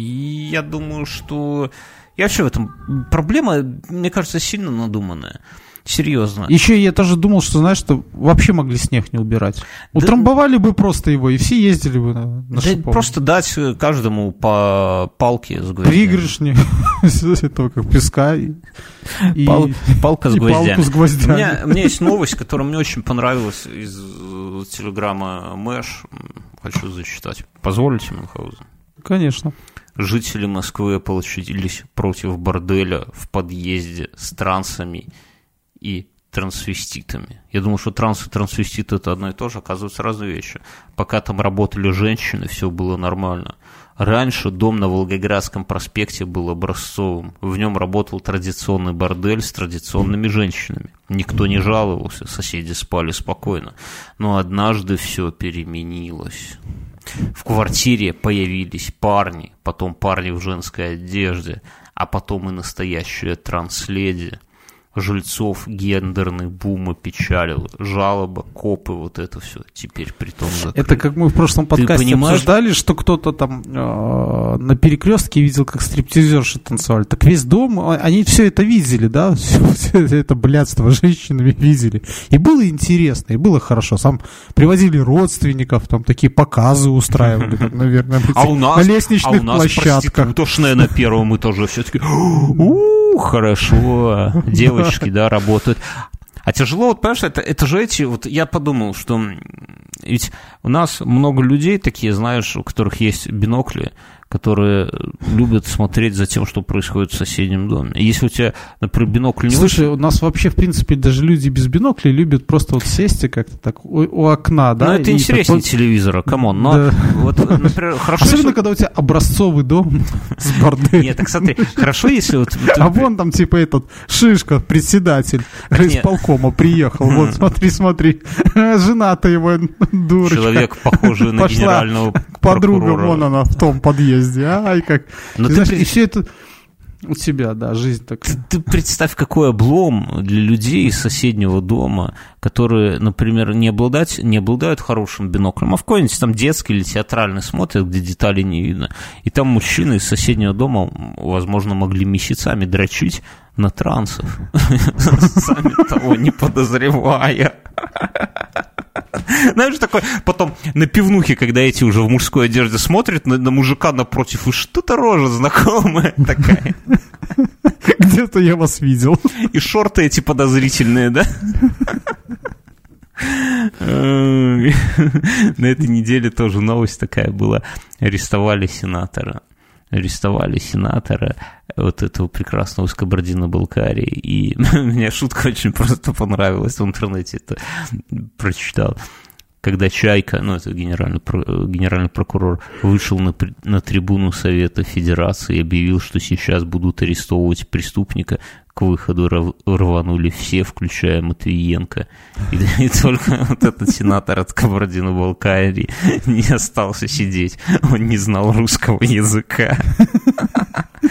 я думаю, что... Я вообще в этом... Проблема, мне кажется, сильно надуманная. Серьезно. Еще я тоже думал, что, знаешь, что вообще могли снег не убирать. Да- Утрамбовали бы просто его, и все ездили бы на, на Да просто дать каждому по палке с гвоздями. Пригоршни этого как песка и, Пал- палка с и гвоздями. палку с У гвоздями. меня, у меня есть новость, которая мне очень понравилась из э, телеграмма Мэш. Хочу зачитать. Позволите, Мюнхгаузен? Конечно. Жители Москвы получились против борделя в подъезде с трансами и трансвеститами. Я думал, что транс и трансвестит это одно и то же, оказывается, разные вещи. Пока там работали женщины, все было нормально. Раньше дом на Волгоградском проспекте был образцовым. В нем работал традиционный бордель с традиционными женщинами. Никто не жаловался, соседи спали спокойно. Но однажды все переменилось. В квартире появились парни, потом парни в женской одежде, а потом и настоящая транследи. Жильцов гендерный бум опечалил, жалоба, копы, вот это все теперь притом закрыт. Это как мы в прошлом подкасте понимаешь? обсуждали, что кто-то там э, на перекрестке видел, как стриптизерши танцевали. Так весь дом, а- они все это видели, да? Все это блядство женщинами видели. И было интересно, и было хорошо. Сам привозили родственников, там такие показы устраивали, там, наверное, А у нас, на лестничных а у нас площадках. проститутошная на первом этаже все таки у хорошо, девочки, да, работают. А тяжело, вот, понимаешь, это, это же эти, вот я подумал, что ведь у нас много людей такие, знаешь, у которых есть бинокли, которые любят смотреть за тем, что происходит в соседнем доме. И если у тебя, например, бинокль не Слушай, у нас вообще, в принципе, даже люди без биноклей любят просто вот сесть и как-то так у, у окна, да? ну, это интереснее так телевизора, come on. Но Да. вот, например, хорошо, Особенно, если- когда у тебя образцовый дом с борделем. Нет, так смотри, хорошо, если вот... А вон там типа этот Шишка, председатель райисполкома приехал. Вот смотри, смотри. Жена-то его дурочка. Человек, похожий на Пошла генерального К подругам, прокурора. вон она в том подъезде. Ай, как. Но И ты знаешь, при- и все это у тебя, да, жизнь такая. Ты представь, какой облом для людей из соседнего дома, которые, например, не обладают, не обладают хорошим биноклем, а в какой-нибудь там детский или театральный смотрят, где деталей не видно. И там мужчины из соседнего дома, возможно, могли месяцами дрочить на трансов, сами того не подозревая. Знаешь, такой, потом на пивнухе, когда эти уже в мужской одежде смотрят на, на мужика напротив, и что-то рожа знакомая такая. Где-то я вас видел. И шорты эти подозрительные, да? На этой неделе тоже новость такая была. Арестовали сенатора. Арестовали сенатора вот этого прекрасного из Кабардино-Балкарии. И мне шутка очень просто понравилась в интернете. Это прочитал. Когда Чайка, ну это генеральный, генеральный прокурор, вышел на, на трибуну Совета Федерации и объявил, что сейчас будут арестовывать преступника, к выходу рв- рванули все, включая Матвиенко. И, и только вот этот сенатор от Кабардино-Балкарии не остался сидеть. Он не знал русского языка.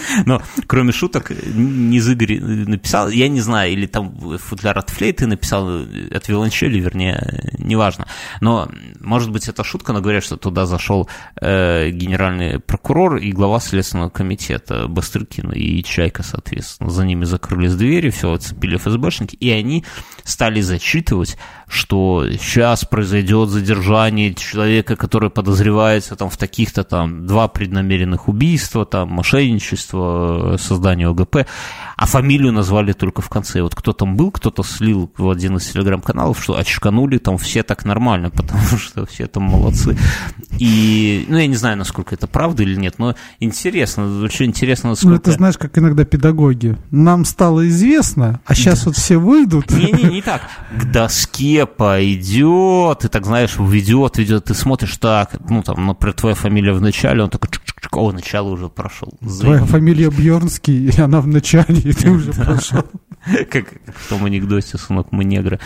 Но, кроме шуток, Низ Игорь написал, я не знаю, или там футляр от флейты написал, от виолончели, вернее, неважно. Но, может быть, это шутка, но говорят, что туда зашел э, генеральный прокурор и глава Следственного комитета Бастрыкин и Чайка, соответственно. За ними закрылись двери, все, оцепили ФСБшники, и они стали зачитывать, что сейчас произойдет задержание человека, который подозревается там в таких-то там два преднамеренных убийства, там мошенничество, создание ОГП, а фамилию назвали только в конце. Вот кто там был, кто-то слил в один из телеграм-каналов, что очканули там все так нормально, потому что все там молодцы. И, ну, я не знаю, насколько это правда или нет, но интересно, очень интересно, насколько... Ну, это знаешь, как иногда педагоги. Нам стало известно, а сейчас вот все выйдут. Не-не, не так. К доске пойдет, и так, знаешь, ведет, ведет, ты смотришь так, ну, там, например, твоя фамилия в начале, он такой, о, начало уже прошел. Твоя фамилия Бьернский, и она в начале, и ты уже прошел. Как в том анекдоте, сынок, мы негры.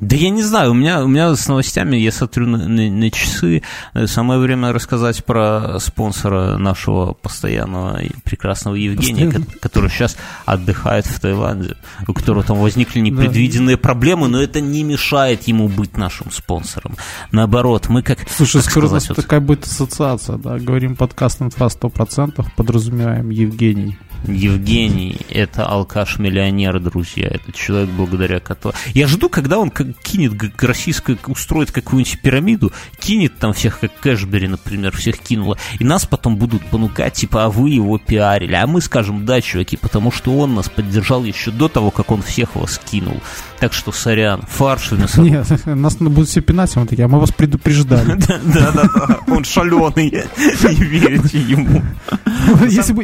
Да я не знаю, у меня, у меня с новостями, я смотрю на, на, на часы, самое время рассказать про спонсора нашего постоянного и прекрасного Евгения, ко- который сейчас отдыхает в Таиланде, у которого там возникли непредвиденные да. проблемы, но это не мешает ему быть нашим спонсором. Наоборот, мы как... Слушай, как скоро сказать, вот... такая будет ассоциация, да, говорим подкаст инфа 100%, подразумеваем Евгений. Евгений – это алкаш-миллионер, друзья. Это человек, благодаря которому... Я жду, когда он кинет российское, устроит какую-нибудь пирамиду, кинет там всех, как Кэшбери, например, всех кинуло, и нас потом будут понукать, типа, а вы его пиарили. А мы скажем, да, чуваки, потому что он нас поддержал еще до того, как он всех вас кинул. Так что, сорян, фарш вместо... Нет, нас будут все пинать, мы такие, а мы вас предупреждали. Да-да-да, он шаленый, не верите ему.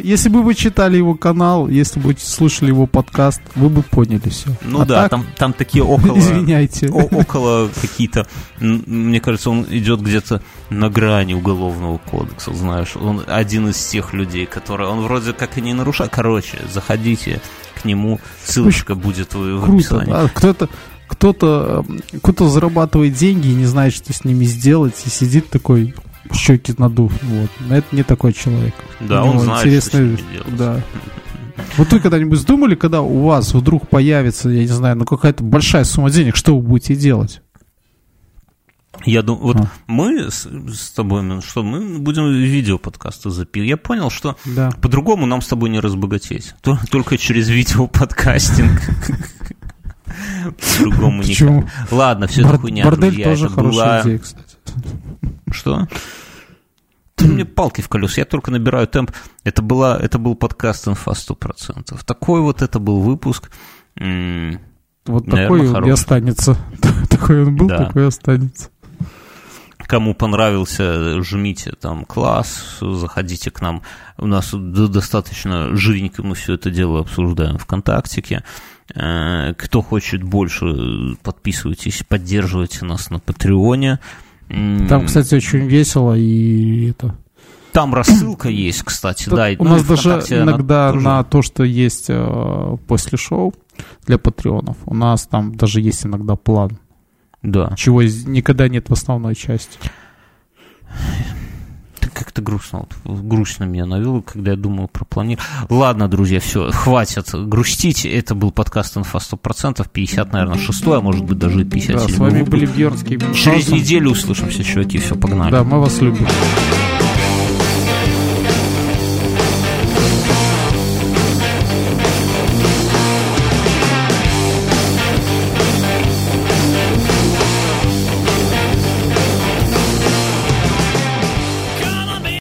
Если бы вы читали его канал, если бы слушали его подкаст, вы бы поняли все. Ну да, там такие около... Извиняйте. Около какие-то... Мне кажется, он идет где-то на грани уголовного кодекса, знаешь. Он один из тех людей, которые... Он вроде как и не нарушает. Короче, заходите к нему, ссылочка Очень будет в, в круто, описании. Да? Кто-то кто-то кто зарабатывает деньги и не знает, что с ними сделать, и сидит такой, щеки надув. Вот. Но это не такой человек. Да, он знает, интересно, что. Да. Вот вы когда-нибудь думали, когда у вас вдруг появится, я не знаю, ну какая-то большая сумма денег, что вы будете делать? Я думаю, вот а. мы с, с тобой, что мы будем видео подкасты записывать. Я понял, что да. по-другому нам с тобой не разбогатеть. Только через видео подкастинг. По-другому никак. Ладно, все это хуйня, Бордель тоже хорошая идея, кстати. Что? Ты мне палки в колес, я только набираю темп. Это, была, это был подкаст «Инфа 100%». Такой вот это был выпуск. Вот такой он и останется. Такой он был, такой и останется. Кому понравился, жмите там класс, заходите к нам. У нас достаточно живенько мы все это дело обсуждаем ВКонтактике. Э, кто хочет больше, подписывайтесь, поддерживайте нас на Патреоне. Там, кстати, очень весело и это... Там рассылка есть, кстати, да. У нас даже иногда тоже... на то, что есть э, после шоу для патреонов, у нас там даже есть иногда план. Да. Чего никогда нет в основной части. Как-то грустно. Вот, грустно меня навело, когда я думал про планирование. Ладно, друзья, все, хватит грустить. Это был подкаст «Инфа 100%», 50, наверное, 6 а может быть, даже 57 Да, с вами были Бьернский Через неделю услышимся, чуваки, все, погнали. Да, мы вас любим.